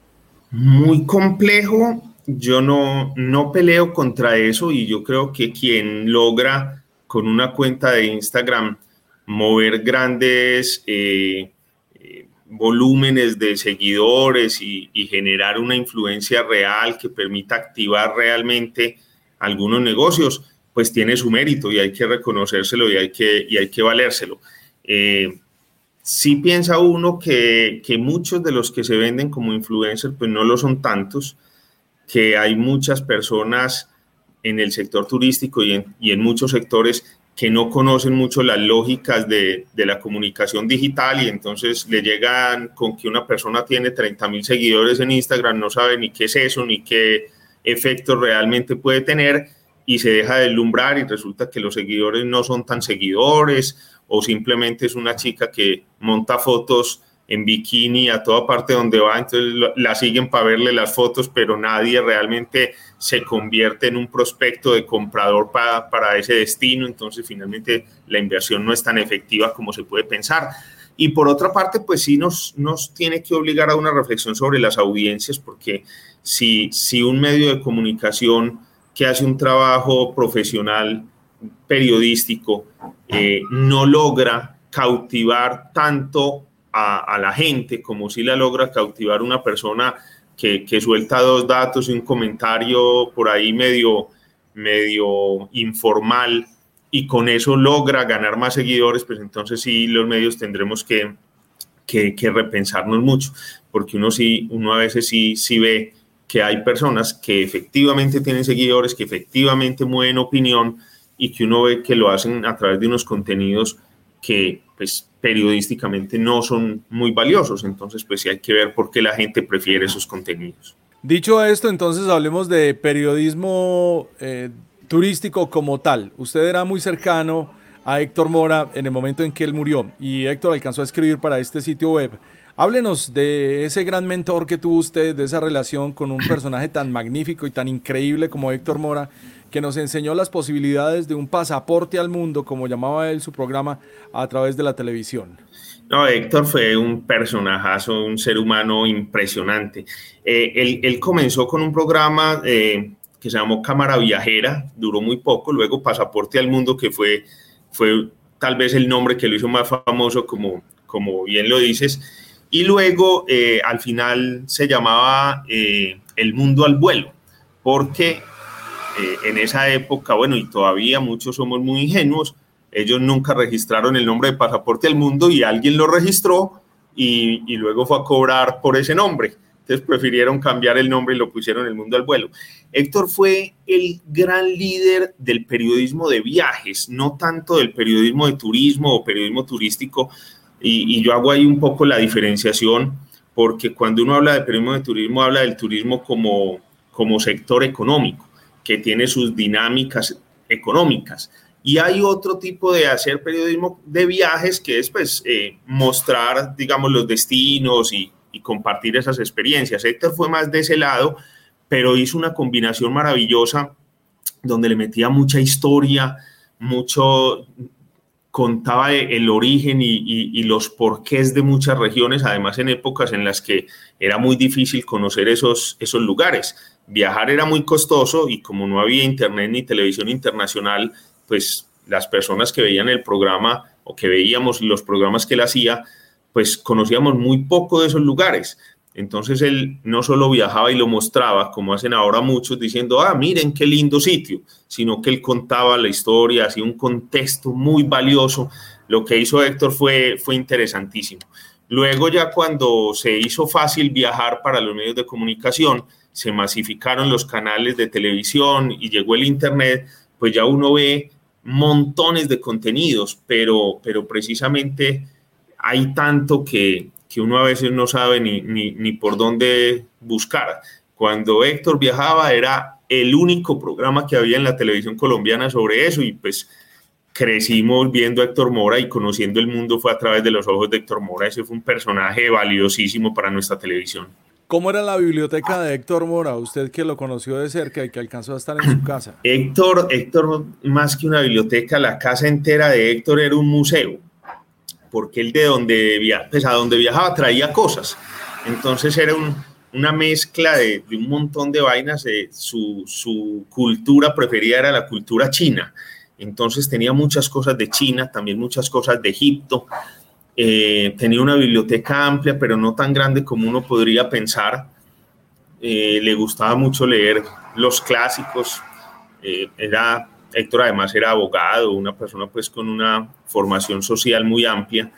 Muy complejo. Yo no, no peleo contra eso y yo creo que quien logra con una cuenta de Instagram mover grandes eh, eh, volúmenes de seguidores y, generar una influencia real que permita activar realmente algunos negocios, pues tiene su mérito y hay que reconocérselo y hay que, y hay que valérselo. Eh, sí piensa uno que, que, muchos de los que se venden como influencers, pues no lo son tantos, que hay muchas personas en el sector turístico y en, muchos sectores que no conocen mucho las lógicas de, la comunicación digital y entonces le llegan con que una persona tiene 30 mil seguidores en Instagram, no sabe ni qué es eso, ni qué efectos realmente puede tener y se deja deslumbrar y resulta que los seguidores no son tan seguidores o simplemente es una chica que monta fotos en bikini a toda parte donde va, entonces la siguen para verle las fotos, pero nadie realmente se convierte en un prospecto de comprador para, para ese destino, entonces finalmente la inversión no es tan efectiva como se puede pensar. Y por otra parte, pues sí nos, nos tiene que obligar a una reflexión sobre las audiencias, porque si, si un medio de comunicación que hace un trabajo profesional periodístico eh, no logra cautivar tanto a, la gente como si la logra cautivar una persona que, que, suelta dos datos y un comentario por ahí medio, medio informal y con eso logra ganar más seguidores, pues entonces sí los medios tendremos que, que, que repensarnos mucho, porque uno sí, uno a veces sí, sí ve que hay personas que efectivamente tienen seguidores, que efectivamente mueven opinión y que uno ve que lo hacen a través de unos contenidos que pues periodísticamente no son muy valiosos. Entonces, pues sí hay que ver por qué la gente prefiere esos contenidos. Dicho esto, entonces hablemos de periodismo eh, turístico como tal. Usted era muy cercano a Héctor Mora en el momento en que él murió y Héctor alcanzó a escribir para este sitio web. Háblenos de ese gran mentor que tuvo usted, de esa relación con un personaje tan magnífico y tan increíble como Héctor Mora, que nos enseñó las posibilidades de un pasaporte al mundo, como llamaba él su programa, a través de la televisión. No, Héctor fue un personajazo, un ser humano impresionante. Eh, él, él, comenzó con un programa eh, que se llamó Cámara Viajera, duró muy poco, luego Pasaporte al Mundo, que fue, fue tal vez el nombre que lo hizo más famoso, como, como bien lo dices, y luego eh, al final se llamaba El Mundo al Vuelo, porque eh, en esa época, bueno, y todavía muchos somos muy ingenuos, ellos nunca registraron el nombre de Pasaporte al Mundo y alguien lo registró y, y, luego fue a cobrar por ese nombre. Entonces prefirieron cambiar el nombre y lo pusieron El Mundo al Vuelo. Héctor fue el gran líder del periodismo de viajes, no tanto del periodismo de turismo o periodismo turístico. Y, y yo hago ahí un poco la diferenciación, porque cuando uno habla de periodismo de turismo, habla del turismo como, como sector económico que tiene sus dinámicas económicas. Y hay otro tipo de hacer periodismo de viajes que es pues eh, mostrar, digamos, los destinos y, compartir esas experiencias. Héctor fue más de ese lado, pero hizo una combinación maravillosa donde le metía mucha historia, mucho, contaba el origen y, los porqués de muchas regiones, además en épocas en las que era muy difícil conocer esos, esos lugares. Viajar era muy costoso y como no había internet ni televisión internacional, pues las personas que veían el programa o que veíamos los programas que él hacía, pues conocíamos muy poco de esos lugares. Entonces él no solo viajaba y lo mostraba, como hacen ahora muchos, diciendo, ah, miren qué lindo sitio, sino que él contaba la historia, hacía un contexto muy valioso. Lo que hizo Héctor fue, fue interesantísimo. Luego ya cuando se hizo fácil viajar para los medios de comunicación, se masificaron los canales de televisión y llegó el Internet, pues ya uno ve montones de contenidos, pero, pero precisamente hay tanto que, que uno a veces no sabe ni, ni, por dónde buscar. Cuando Héctor viajaba era el único programa que había en la televisión colombiana sobre eso y pues crecimos viendo a Héctor Mora y conociendo el mundo fue a través de los ojos de Héctor Mora. Ese fue un personaje valiosísimo para nuestra televisión. ¿Cómo era la biblioteca de Héctor Mora? Usted que lo conoció de cerca y que alcanzó a estar en su casa. Héctor, Héctor, más que una biblioteca, la casa entera de Héctor era un museo porque él de donde, pues a donde viajaba traía cosas. Entonces era una mezcla de, un montón de vainas. su, cultura preferida era la cultura china. Entonces tenía muchas cosas de China, también muchas cosas de Egipto. Eh, tenía una biblioteca amplia, pero no tan grande como uno podría pensar. Eh, le gustaba mucho leer los clásicos. Eh, era Héctor además era abogado, una persona pues con una formación social muy amplia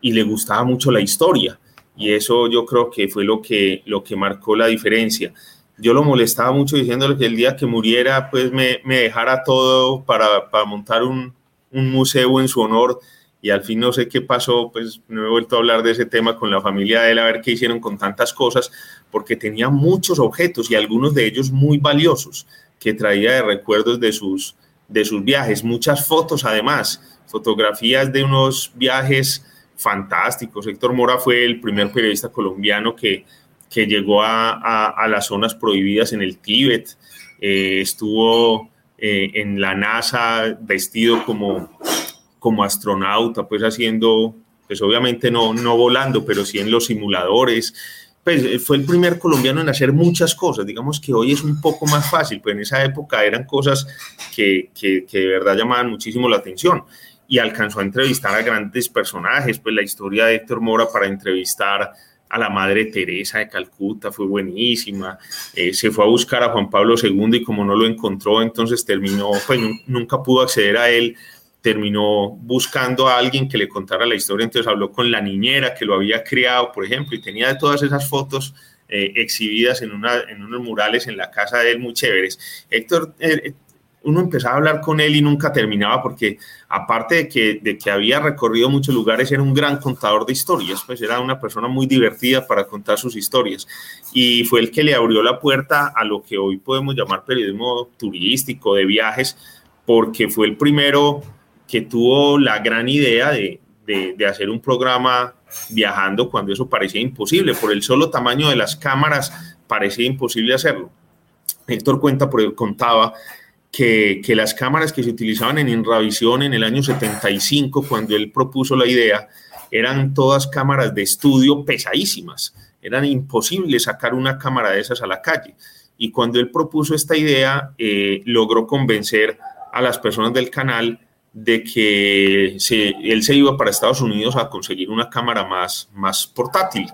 y le gustaba mucho la historia y eso yo creo que fue lo que, lo que marcó la diferencia. Yo lo molestaba mucho diciéndole que el día que muriera pues me, me dejara todo para, para montar un, un, museo en su honor y al fin no sé qué pasó, pues no he vuelto a hablar de ese tema con la familia de él a ver qué hicieron con tantas cosas, porque tenía muchos objetos y algunos de ellos muy valiosos que traía de recuerdos de sus, de sus viajes, muchas fotos además, fotografías de unos viajes fantásticos. Héctor Mora fue el primer periodista colombiano que, que llegó a, a, las zonas prohibidas en el Tíbet, eh, estuvo eh, en la NASA vestido como, como astronauta, pues haciendo, pues obviamente no, no volando, pero sí en los simuladores pues eh, fue el primer colombiano en hacer muchas cosas. Digamos que hoy es un poco más fácil, pero en esa época eran cosas que, que, que, de verdad llamaban muchísimo la atención. Y alcanzó a entrevistar a grandes personajes, pues la historia de Héctor Mora para entrevistar a la Madre Teresa de Calcuta fue buenísima. Eh, se fue a buscar a Juan Pablo II y como no lo encontró, entonces terminó, pues nunca pudo acceder a él terminó buscando a alguien que le contara la historia, entonces habló con la niñera que lo había criado, por ejemplo, y tenía todas esas fotos eh, exhibidas en, unos murales en la casa de él muy chéveres. Héctor, eh, uno empezaba a hablar con él y nunca terminaba porque aparte de que, de que había recorrido muchos lugares, era un gran contador de historias, pues era una persona muy divertida para contar sus historias y fue el que le abrió la puerta a lo que hoy podemos llamar periodismo turístico, de viajes, porque fue el primero que tuvo la gran idea de, de, hacer un programa viajando cuando eso parecía imposible. Por el solo tamaño de las cámaras parecía imposible hacerlo. Héctor cuenta, contaba que, que, las cámaras que se utilizaban en Inravisión en el año 75, cuando él propuso la idea, eran todas cámaras de estudio pesadísimas. Eran imposibles sacar una cámara de esas a la calle. Y cuando él propuso esta idea, eh, logró convencer a las personas del canal de que él se iba para Estados Unidos a conseguir una cámara más, más portátil.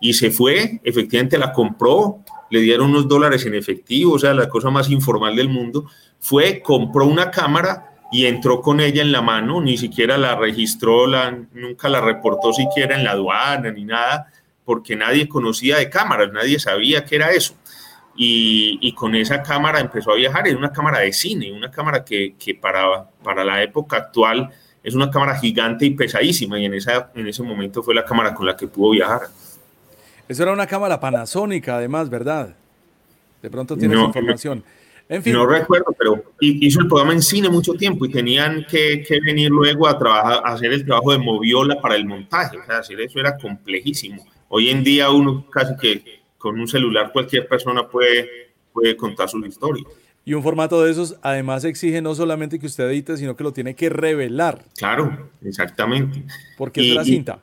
Y se fue, efectivamente la compró, le dieron unos dólares en efectivo, o sea, la cosa más informal del mundo, fue, compró una cámara y entró con ella en la mano, ni siquiera la registró, la, nunca la reportó siquiera en la aduana ni nada, porque nadie conocía de cámaras, nadie sabía qué era eso y, con esa cámara empezó a viajar. Es una cámara de cine, una cámara que, que, para, para la época actual es una cámara gigante y pesadísima y en, esa, en ese momento fue la cámara con la que pudo viajar. Eso era una cámara panasónica además, ¿verdad? De pronto tienes información. En fin. No recuerdo, pero hizo el programa en cine mucho tiempo y tenían que, que, venir luego a, trabajar, a hacer el trabajo de moviola para el montaje. O sea, hacer eso era complejísimo. Hoy en día uno casi que con un celular cualquier persona puede, puede contar su historia. Y un formato de esos además exige no solamente que usted edite, sino que lo tiene que revelar. Claro, exactamente. Porque es la cinta.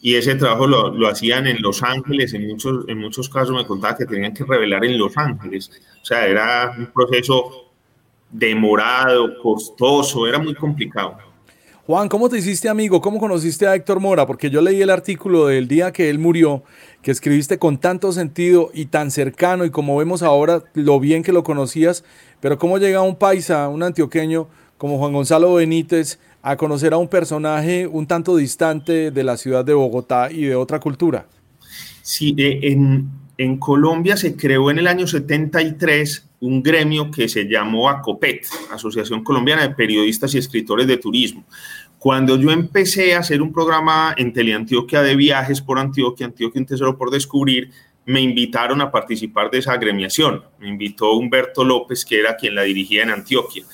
Y, ese trabajo lo, lo, hacían en Los Ángeles, en muchos, en muchos casos me contaba que tenían que revelar en Los Ángeles. O sea, era un proceso demorado, costoso, era muy complicado. Juan, ¿cómo te hiciste amigo? ¿Cómo conociste a Héctor Mora? Porque yo leí el artículo del día que él murió, que escribiste con tanto sentido y tan cercano, y como vemos ahora, lo bien que lo conocías, pero ¿cómo llega un paisa, un antioqueño como Juan Gonzalo Benítez, a conocer a un personaje un tanto distante de la ciudad de Bogotá y de otra cultura? Sí, en, en Colombia se creó en el año 73 un gremio que se llamó ACOPET, Asociación Colombiana de Periodistas y Escritores de Turismo. Cuando yo empecé a hacer un programa en Teleantioquia de viajes por Antioquia, Antioquia un tesoro por descubrir, me invitaron a participar de esa agremiación. Me invitó Humberto López, que era quien la dirigía en Antioquia.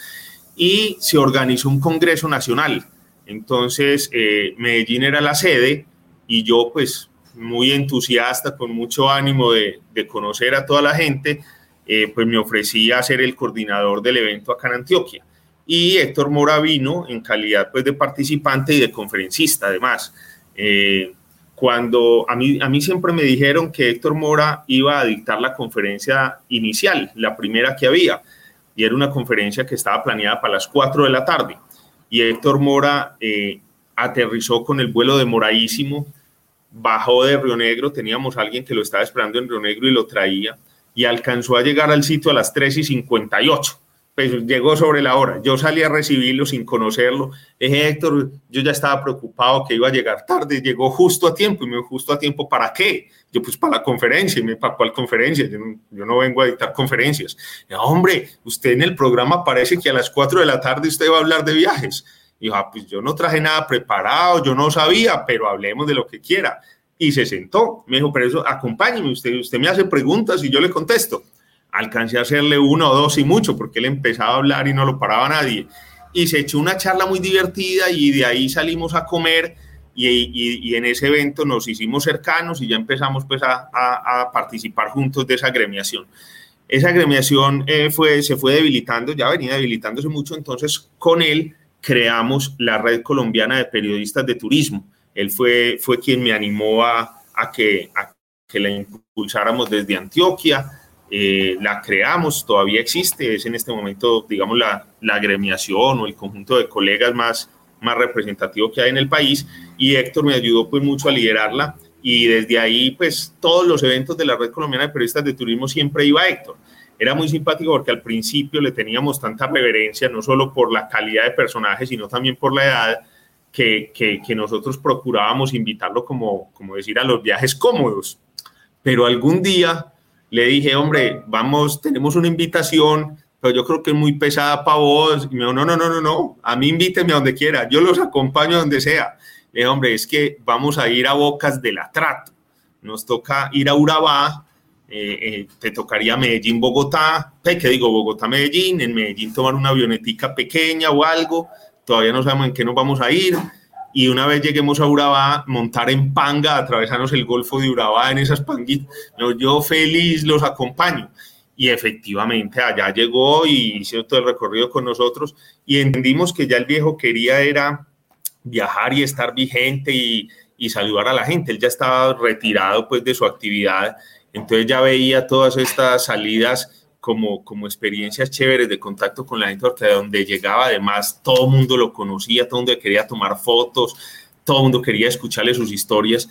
Y se organizó un congreso nacional. Entonces, eh, Medellín era la sede y yo, pues, muy entusiasta, con mucho ánimo de, conocer a toda la gente, eh, pues me ofrecí a ser el coordinador del evento acá en Antioquia. Y Héctor Mora vino en calidad pues, de participante y de conferencista además. Eh, cuando a mí, a mí siempre me dijeron que Héctor Mora iba a dictar la conferencia inicial, la primera que había, y era una conferencia que estaba planeada para las 4 de la tarde. Y Héctor Mora eh, aterrizó con el vuelo demoradísimo, bajó de Río Negro, teníamos a alguien que lo estaba esperando en Río Negro y lo traía y alcanzó a llegar al sitio a las 3 y 58. Pues llegó sobre la hora. Yo salí a recibirlo sin conocerlo. Dije, Héctor, yo ya estaba preocupado que iba a llegar tarde. Llegó justo a tiempo. Y me dijo, ¿justo a tiempo para qué? Yo, pues para la conferencia. Y me ¿para cuál conferencia? Yo no, yo no vengo a dictar conferencias. hombre, usted en el programa parece que a las 4 de la tarde usted va a hablar de viajes. Y dijo, ah, pues yo no traje nada preparado, yo no sabía, pero hablemos de lo que quiera y se sentó. Me dijo, pero eso, acompáñeme, usted, usted me hace preguntas y yo le contesto. Alcancé a hacerle uno o dos y mucho, porque él empezaba a hablar y no lo paraba nadie. Y se echó una charla muy divertida y de ahí salimos a comer y, y, en ese evento nos hicimos cercanos y ya empezamos pues a, a, participar juntos de esa agremiación. Esa agremiación eh, fue, se fue debilitando, ya venía debilitándose mucho, entonces con él creamos la Red Colombiana de Periodistas de Turismo él fue, fue quien me animó a, a que, a que la impulsáramos desde Antioquia. Eh, la creamos, todavía existe, es en este momento, digamos, la, la agremiación o el conjunto de colegas más, más representativo que hay en el país y Héctor me ayudó pues mucho a liderarla y desde ahí pues todos los eventos de la Red Colombiana de Periodistas de Turismo siempre iba Héctor. Era muy simpático porque al principio le teníamos tanta reverencia, no solo por la calidad de personaje, sino también por la edad, que, que, nosotros procurábamos invitarlo como, como decir, a los viajes cómodos. Pero algún día le dije, hombre, vamos, tenemos una invitación, pero yo creo que es muy pesada para vos. Y me dijo, no, no, no, no, no, a mí invíteme a donde quiera, yo los acompaño a donde sea. Le dije, hombre, es que vamos a ir a Bocas de la Trato, nos toca ir a Urabá, eh, eh, te tocaría Medellín, Bogotá, ¿qué digo? Bogotá, Medellín, en Medellín tomar una avionetica pequeña o algo, todavía no sabemos en qué nos vamos a ir. Y una vez lleguemos a Urabá, montar en panga, atravesarnos el Golfo de Urabá en esas panguitas. Yo feliz los acompaño. Y efectivamente allá llegó y hizo todo el recorrido con nosotros y entendimos que ya el viejo quería era viajar y estar vigente y, y saludar a la gente. Él ya estaba retirado pues de su actividad, entonces ya veía todas estas salidas como, como experiencias chéveres de contacto con la gente, porque donde llegaba además todo el mundo lo conocía, todo el mundo quería tomar fotos, todo el mundo quería escucharle sus historias.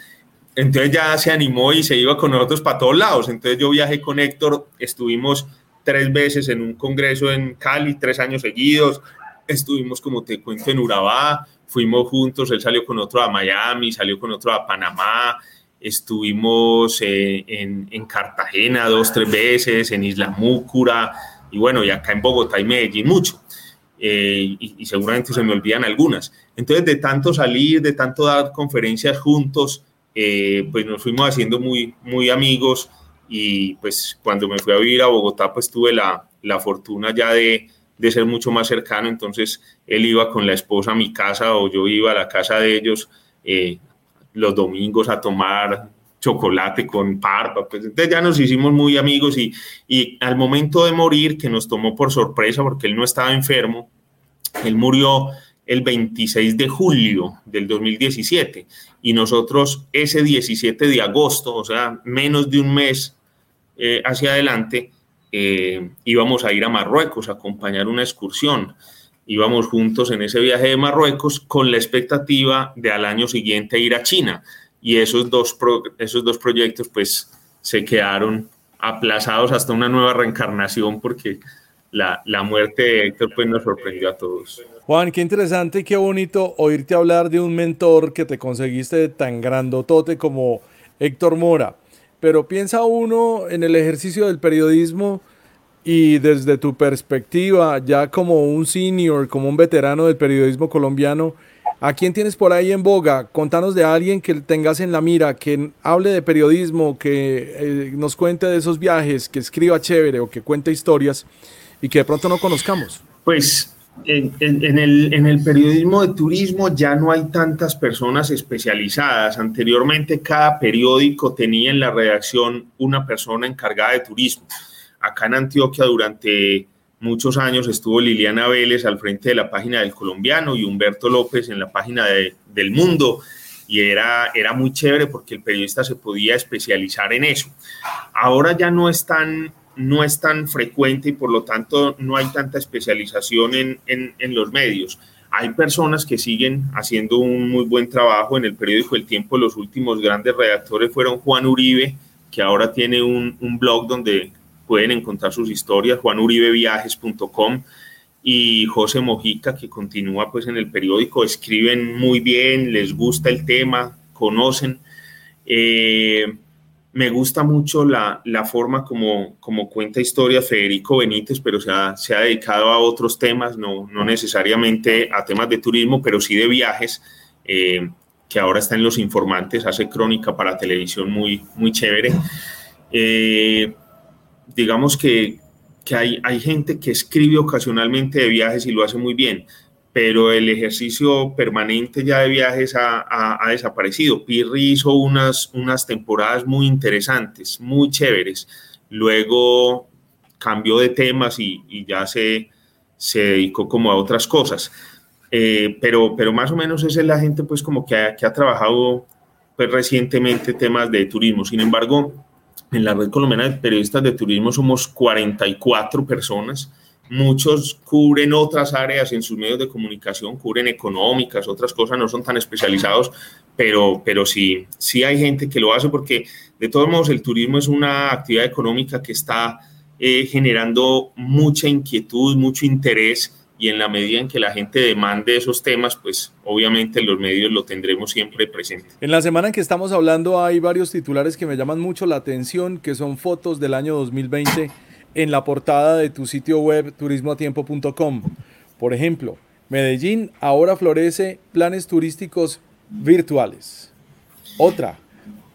Entonces ya se animó y se iba con nosotros para todos lados. Entonces yo viajé con Héctor, estuvimos tres veces en un congreso en Cali, tres años seguidos, estuvimos, como te cuento, en Urabá, fuimos juntos, él salió con otro a Miami, salió con otro a Panamá, estuvimos eh, en, en, Cartagena dos, tres veces, en Isla Múcura, y bueno, y acá en Bogotá y Medellín mucho. Eh, y, seguramente se me olvidan algunas. Entonces, de tanto salir, de tanto dar conferencias juntos, eh, pues nos fuimos haciendo muy, muy amigos y pues cuando me fui a vivir a Bogotá, pues tuve la, la fortuna ya de, de, ser mucho más cercano, entonces él iba con la esposa a mi casa o yo iba a la casa de ellos los domingos a tomar chocolate con parpa, pues entonces ya nos hicimos muy amigos y, y al momento de morir, que nos tomó por sorpresa porque él no estaba enfermo, él murió el 26 de julio del 2017 y nosotros ese 17 de agosto, o sea, menos de un mes eh, hacia adelante, eh, íbamos a ir a Marruecos a acompañar una excursión. Íbamos juntos en ese viaje de Marruecos con la expectativa de al año siguiente ir a China. Y esos dos, esos dos proyectos pues se quedaron aplazados hasta una nueva reencarnación porque la, la, muerte de Héctor pues nos sorprendió a todos. Juan, qué interesante y qué bonito oírte hablar de un mentor que te conseguiste tan grandotote como Héctor Mora. Pero piensa uno en el ejercicio del periodismo y desde tu perspectiva, ya como un senior, como un veterano del periodismo colombiano, ¿a quién tienes por ahí en boga? Contanos de alguien que tengas en la mira, que hable de periodismo, que eh, nos cuente de esos viajes, que escriba chévere o que cuente historias y que de pronto no conozcamos. Pues en, el, en, el, periodismo de turismo ya no hay tantas personas especializadas. Anteriormente cada periódico tenía en la redacción una persona encargada de turismo. Acá en Antioquia durante muchos años estuvo Liliana Vélez al frente de la página del colombiano y Humberto López en la página de, del mundo. Y era, era muy chévere porque el periodista se podía especializar en eso. Ahora ya no es tan no es tan frecuente y por lo tanto no hay tanta especialización en, en, los medios. Hay personas que siguen haciendo un muy buen trabajo en el periódico El Tiempo. Los últimos grandes redactores fueron Juan Uribe, que ahora tiene un, un blog donde pueden encontrar sus historias, juanuribeviajes.com y José Mojica, que continúa pues en el periódico, escriben muy bien, les gusta el tema, conocen. Eh, me gusta mucho la, la forma como, como, cuenta historia Federico Benítez, pero se ha, se ha dedicado a otros temas, no, no, necesariamente a temas de turismo, pero sí de viajes, eh, que ahora está en Los Informantes, hace crónica para televisión muy, muy chévere. Eh, digamos que, que hay, hay gente que escribe ocasionalmente de viajes y lo hace muy bien pero el ejercicio permanente ya de viajes ha, ha, desaparecido. Pirri hizo unas, unas temporadas muy interesantes, muy chéveres. Luego cambió de temas y, y ya se, se, dedicó como a otras cosas. Eh, pero, pero más o menos esa es la gente pues como que ha, que ha trabajado pues recientemente temas de turismo. Sin embargo, en la red colombiana de periodistas de turismo somos 44 personas. Muchos cubren otras áreas en sus medios de comunicación, cubren económicas, otras cosas, no son tan especializados, pero, pero sí, sí hay gente que lo hace porque de todos modos el turismo es una actividad económica que está eh, generando mucha inquietud, mucho interés y en la medida en que la gente demande esos temas, pues obviamente los medios lo tendremos siempre presente. En la semana en que estamos hablando hay varios titulares que me llaman mucho la atención, que son fotos del año 2020 en la portada de tu sitio web turismoatiempo.com. Por ejemplo, Medellín ahora florece planes turísticos virtuales. Otra,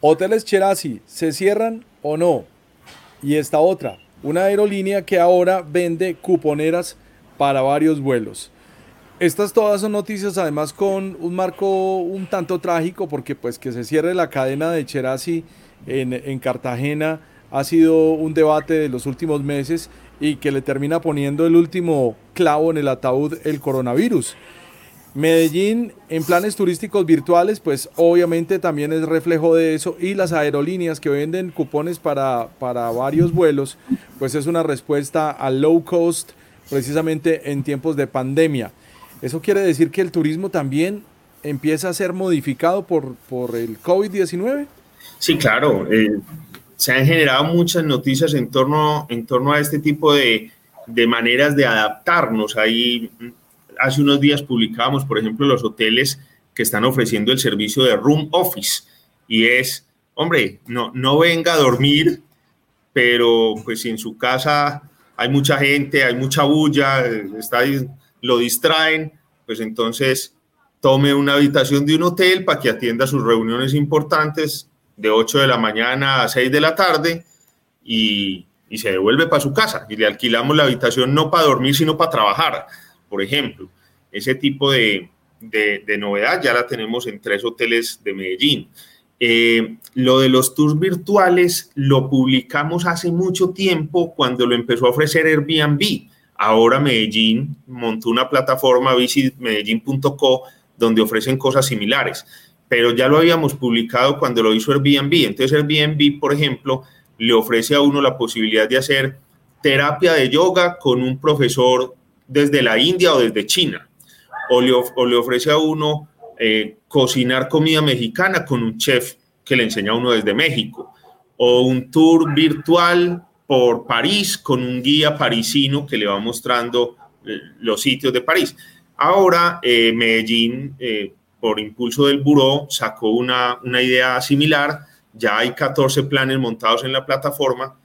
hoteles Cherasi, ¿se cierran o no? Y esta otra, una aerolínea que ahora vende cuponeras para varios vuelos. Estas todas son noticias además con un marco un tanto trágico porque pues que se cierre la cadena de Cherasi en, en Cartagena ha sido un debate de los últimos meses y que le termina poniendo el último clavo en el ataúd el coronavirus. Medellín en planes turísticos virtuales, pues obviamente también es reflejo de eso y las aerolíneas que venden cupones para, para varios vuelos, pues es una respuesta al low cost precisamente en tiempos de pandemia. Eso quiere decir que el turismo también empieza a ser modificado por, por el COVID-19. Sí, claro. Eh, se han generado muchas noticias en torno, en torno a este tipo de, de maneras de adaptarnos. Ahí hace unos días publicábamos, por ejemplo, los hoteles que están ofreciendo el servicio de room office y es, hombre, no, no venga a dormir, pero pues en su casa hay mucha gente, hay mucha bulla, está, lo distraen, pues entonces tome una habitación de un hotel para que atienda sus reuniones importantes de 8 de la mañana a 6 de la tarde y, y se devuelve para su casa y le alquilamos la habitación no para dormir, sino para trabajar, por ejemplo. Ese tipo de, de, novedad ya la tenemos en tres hoteles de Medellín. Eh, lo de los tours virtuales lo publicamos hace mucho tiempo cuando lo empezó a ofrecer Airbnb. Ahora Medellín montó una plataforma visitmedellín.co donde ofrecen cosas similares, pero ya lo habíamos publicado cuando lo hizo Airbnb. Entonces Airbnb, por ejemplo, le ofrece a uno la posibilidad de hacer terapia de yoga con un profesor desde la India o desde China, o le, ofrece a uno eh, cocinar comida mexicana con un chef que le enseña a uno desde México, o un tour virtual por París con un guía parisino que le va mostrando eh, los sitios de París. Ahora eh, Medellín, por impulso del buró, sacó una, una, idea similar. Ya hay 14 planes montados en la plataforma.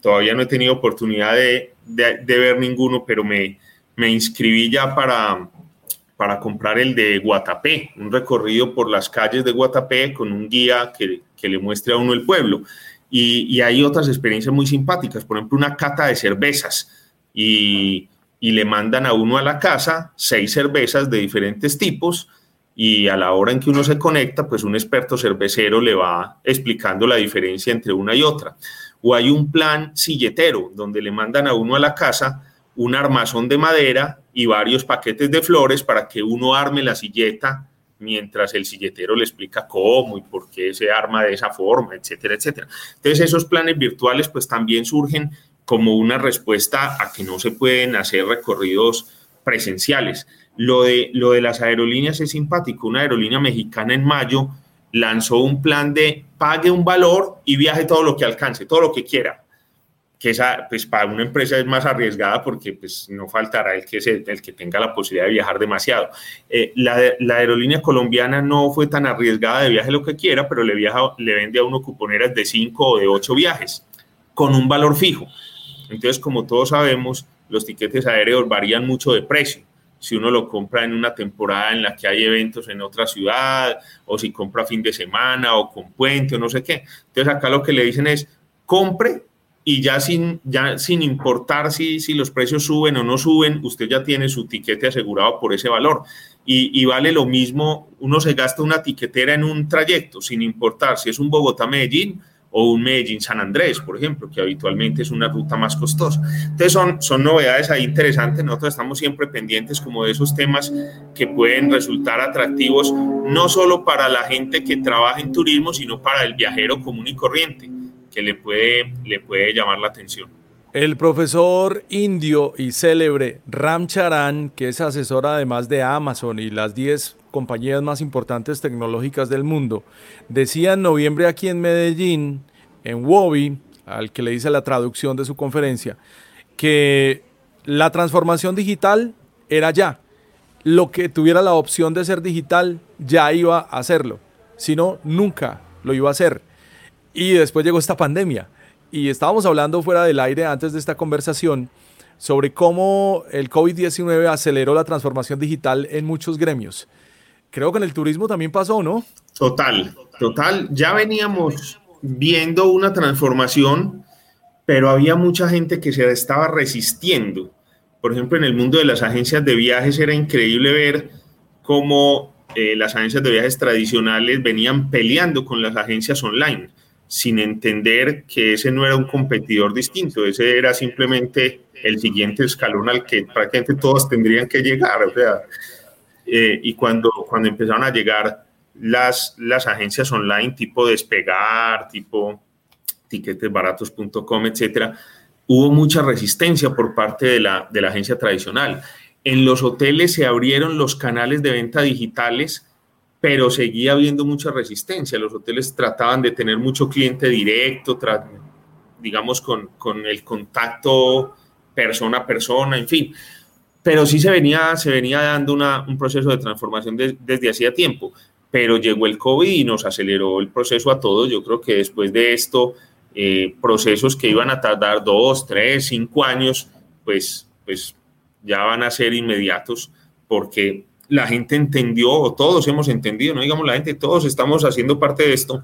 todavía no he tenido oportunidad de, de ver ninguno, pero me, me inscribí ya para, para comprar el de Guatapé, un recorrido por las calles de Guatapé con un guía que, que le muestre a uno el pueblo. Y, y, hay otras experiencias muy simpáticas, por ejemplo, una cata de cervezas y, y, le mandan a uno a la casa seis cervezas de diferentes tipos y a la hora en que uno se conecta, pues un experto cervecero le va explicando la diferencia entre una y otra. O hay un plan silletero donde le mandan a uno a la casa un armazón de madera y varios paquetes de flores para que uno arme la silleta mientras el silletero le explica cómo y por qué se arma de esa forma, etcétera, etcétera. Entonces esos planes virtuales pues también surgen como una respuesta a que no se pueden hacer recorridos presenciales. Lo de, lo de las aerolíneas es simpático. Una aerolínea mexicana en mayo lanzó un plan de pague un valor y viaje todo lo que alcance, todo lo que quiera que esa, pues para una empresa es más arriesgada porque pues no faltará el que, se, el que tenga la posibilidad de viajar demasiado. Eh, la, la, aerolínea colombiana no fue tan arriesgada de viaje lo que quiera, pero le, viaja, le vende a uno cuponeras de 5 o de 8 viajes con un valor fijo. Entonces, como todos sabemos, los tiquetes aéreos varían mucho de precio. Si uno lo compra en una temporada en la que hay eventos en otra ciudad, o si compra fin de semana, o con puente, o no sé qué. Entonces, acá lo que le dicen es, compre y ya sin, ya sin importar si, si los precios suben o no suben, usted ya tiene su tiquete asegurado por ese valor. Y, y, vale lo mismo, uno se gasta una tiquetera en un trayecto, sin importar si es un Bogotá-Medellín o un Medellín-San Andrés, por ejemplo, que habitualmente es una ruta más costosa. Entonces son, son novedades ahí interesantes, nosotros estamos siempre pendientes como de esos temas que pueden resultar atractivos, no solo para la gente que trabaja en turismo, sino para el viajero común y corriente que le puede, le puede llamar la atención. El profesor indio y célebre Ram Charan, que es asesor además de Amazon y las 10 compañías más importantes tecnológicas del mundo, decía en noviembre aquí en Medellín, en Wobi, al que le hice la traducción de su conferencia, que la transformación digital era ya. Lo que tuviera la opción de ser digital ya iba a hacerlo. Si no, nunca lo iba a hacer. Y después llegó esta pandemia. Y estábamos hablando fuera del aire antes de esta conversación sobre cómo el COVID-19 aceleró la transformación digital en muchos gremios. Creo que en el turismo también pasó, ¿no? Total, total. Ya veníamos viendo una transformación, pero había mucha gente que se estaba resistiendo. Por ejemplo, en el mundo de las agencias de viajes era increíble ver cómo eh, las agencias de viajes tradicionales venían peleando con las agencias online sin entender que ese no era un competidor distinto, ese era simplemente el siguiente escalón al que prácticamente todos tendrían que llegar. O sea, eh, y cuando, cuando empezaron a llegar las, las agencias online tipo Despegar, tipo tiquetesbaratos.com, etcétera, hubo mucha resistencia por parte de la, de la agencia tradicional. En los hoteles se abrieron los canales de venta digitales pero seguía habiendo mucha resistencia. Los hoteles trataban de tener mucho cliente directo, digamos, con, con, el contacto persona a persona, en fin. Pero sí se venía, se venía dando un proceso de transformación desde hacía tiempo, pero llegó el COVID y nos aceleró el proceso a todos. Yo creo que después de esto, eh, procesos que iban a tardar dos, tres, cinco años, pues, pues ya van a ser inmediatos porque la gente entendió, todos hemos entendido, no digamos la gente, todos estamos haciendo parte de esto,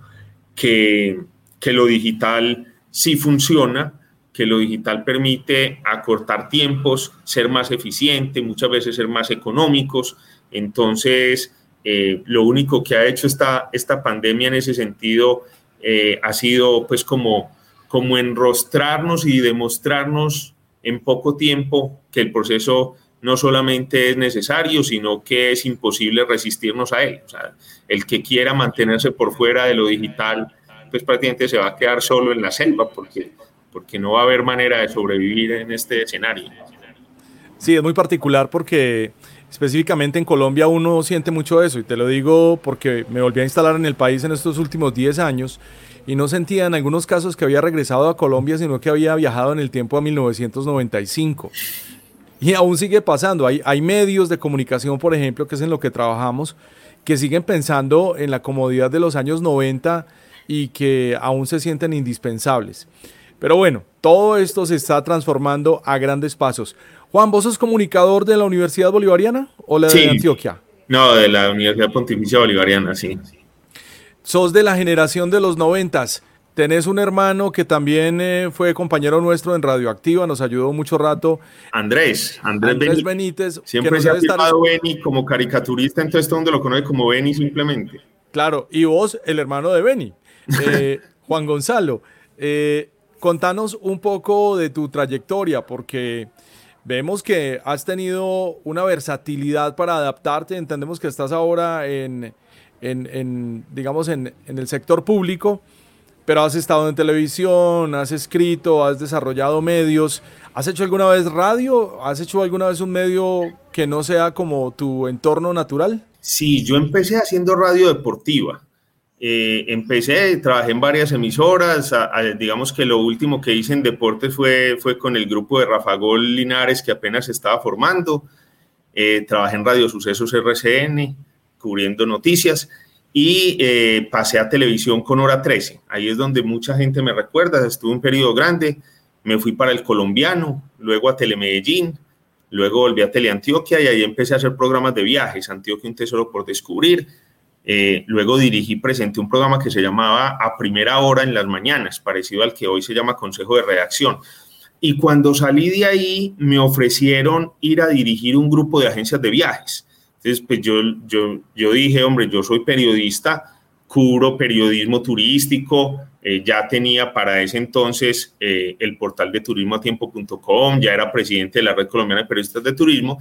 que, que lo digital sí funciona, que lo digital permite acortar tiempos, ser más eficiente, muchas veces ser más económicos. Entonces, Eh, lo único que ha hecho esta, esta pandemia en ese sentido eh, ha sido pues como, como enrostrarnos y demostrarnos en poco tiempo que el proceso no solamente es necesario, sino que es imposible resistirnos a él. O sea, el que quiera mantenerse por fuera de lo digital, pues prácticamente se va a quedar solo en la selva, porque, porque no va a haber manera de sobrevivir en este escenario. Sí, es muy particular porque específicamente en Colombia uno siente mucho eso, y te lo digo porque me volví a instalar en el país en estos últimos 10 años y no sentía en algunos casos que había regresado a Colombia, sino que había viajado en el tiempo a 1995. Y aún sigue pasando. Hay, hay medios de comunicación, por ejemplo, que es en lo que trabajamos, que siguen pensando en la comodidad de los años 90 y que aún se sienten indispensables. Pero bueno, todo esto se está transformando a grandes pasos. Juan, ¿vos sos comunicador de la Universidad Bolivariana o la de Antioquia? No, de la Universidad Pontificia Bolivariana, sí. Sos de la generación de los noventas. Tenés un hermano que también eh, fue compañero nuestro en Radioactiva, nos ayudó mucho rato. Andrés, Andrés, Benítez. Siempre se ha llamado Beni como caricaturista, entonces todo el mundo lo conoce como Beni simplemente. Claro, y vos, el hermano de Beni, eh, Juan Gonzalo. Eh, contanos un poco de tu trayectoria, porque vemos que has tenido una versatilidad para adaptarte. Entendemos que estás ahora en, en digamos, en, en el sector público pero has estado en televisión, has escrito, has desarrollado medios. ¿Has hecho alguna vez radio? ¿Has hecho alguna vez un medio que no sea como tu entorno natural? Sí, yo empecé haciendo radio deportiva. Eh, empecé, trabajé en varias emisoras, digamos que lo último que hice en deportes fue, fue con el grupo de Rafa Gol Linares que apenas se estaba formando. Eh, trabajé en Radio Sucesos RCN, cubriendo noticias y eh, pasé a televisión con Hora 13. Ahí es donde mucha gente me recuerda, estuve un periodo grande, me fui para el colombiano, luego a Telemedellín, luego volví a Teleantioquia y ahí empecé a hacer programas de viajes, Antioquia un tesoro por descubrir. Eh, luego dirigí, presenté un programa que se llamaba A Primera Hora en las Mañanas, parecido al que hoy se llama Consejo de Redacción. Y cuando salí de ahí, me ofrecieron ir a dirigir un grupo de agencias de viajes. Entonces, pues yo, yo, yo dije, hombre, yo soy periodista, cubro periodismo turístico, eh, ya tenía para ese entonces eh, el portal de turismoatiempo.com, ya era presidente de la Red Colombiana de Periodistas de Turismo,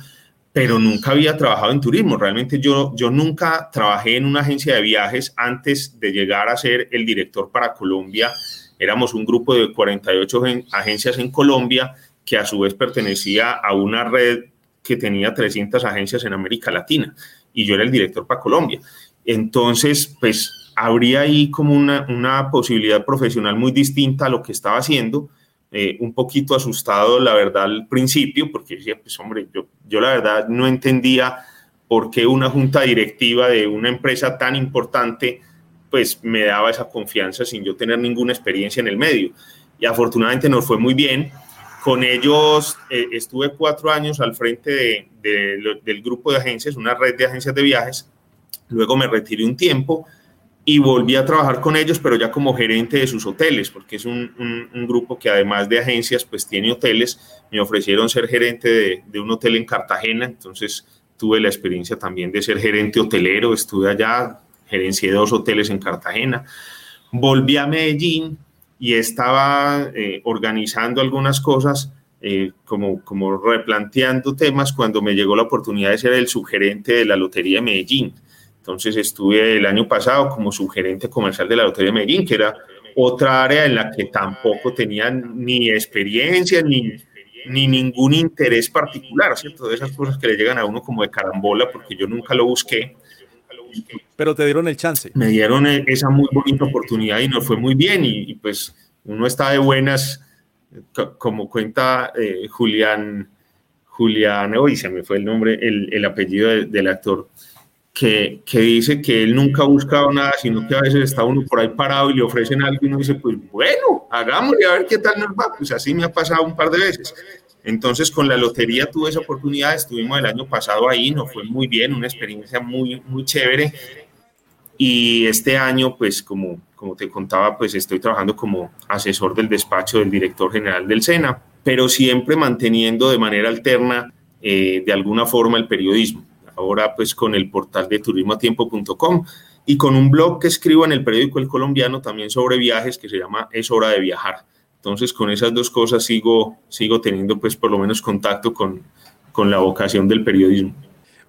pero nunca había trabajado en turismo. Realmente yo, yo nunca trabajé en una agencia de viajes antes de llegar a ser el director para Colombia. Éramos un grupo de 48 agencias en Colombia que a su vez pertenecía a una red que tenía 300 agencias en América Latina y yo era el director para Colombia. Entonces, pues habría ahí como una, una posibilidad profesional muy distinta a lo que estaba haciendo. Eh, un poquito asustado, la verdad, al principio, porque decía, pues hombre, yo, yo la verdad no entendía por qué una junta directiva de una empresa tan importante, pues me daba esa confianza sin yo tener ninguna experiencia en el medio. Y afortunadamente nos fue muy bien con ellos eh, estuve cuatro años al frente de, del grupo de agencias, una red de agencias de viajes. Luego me retiré un tiempo y volví a trabajar con ellos, pero ya como gerente de sus hoteles, porque es un, grupo que además de agencias, pues tiene hoteles. Me ofrecieron ser gerente de, de, un hotel en Cartagena, entonces tuve la experiencia también de ser gerente hotelero, estuve allá, gerencié dos hoteles en Cartagena. Volví a Medellín y estaba eh, organizando algunas cosas, eh, como, como replanteando temas cuando me llegó la oportunidad de ser el subgerente de la Lotería de Medellín. Entonces estuve el año pasado como subgerente comercial de la Lotería de Medellín, que era otra área en la que tampoco tenía ni experiencia ni, ni ningún interés particular, ¿cierto? De esas cosas que le llegan a uno como de carambola, porque yo nunca lo busqué pero te dieron el chance. Me dieron e-, esa muy bonita oportunidad y nos fue muy bien y, pues uno está de buenas, como cuenta eh, Julián, Julián, hoy se me fue el nombre, el, el apellido del actor, que, que, dice que él nunca ha buscado nada, sino que a veces está uno por ahí parado y le ofrecen algo y uno dice, pues bueno, hagámosle a ver qué tal nos va. Pues así me ha pasado un par de veces. Entonces, con la lotería tuve esa oportunidad, estuvimos el año pasado ahí, nos fue muy bien, una experiencia muy, muy chévere. Y este año, pues, como, como te contaba, pues estoy trabajando como asesor del despacho del director general del SENA, pero siempre manteniendo de manera alterna, eh, de alguna forma, el periodismo. ahora pues con el portal de turismoatiempo.com y con un blog que escribo en el periódico El Colombiano también sobre viajes que se llama Es hora de viajar. Entonces con esas dos cosas sigo, sigo teniendo pues por lo menos contacto con, con la vocación del periodismo.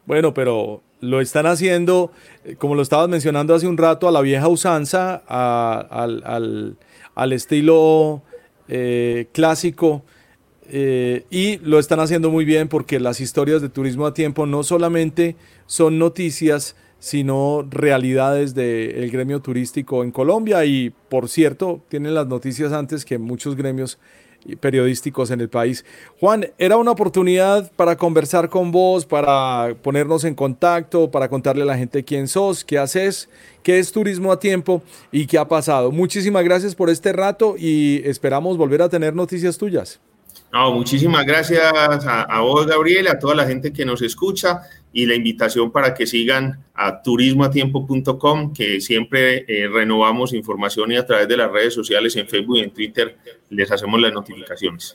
Bueno, pero lo están haciendo, eh, como lo estabas mencionando hace un rato, a la vieja usanza, al, estilo eh, clásico. Eh, y lo están haciendo muy bien porque las historias de turismo a tiempo no solamente son noticias, sino realidades del gremio turístico en Colombia. Y por cierto, tienen las noticias antes que muchos gremios periodísticos en el país. Juan, era una oportunidad para conversar con vos, para ponernos en contacto, para contarle a la gente quién sos, qué haces, qué es turismo a tiempo y qué ha pasado. Muchísimas gracias por este rato y esperamos volver a tener noticias tuyas. No, muchísimas gracias a, vos, Gabriel, a toda la gente que nos escucha y la invitación para que sigan a turismoatiempo.com, que siempre eh, renovamos información y a través de las redes sociales en Facebook y en Twitter les hacemos las notificaciones.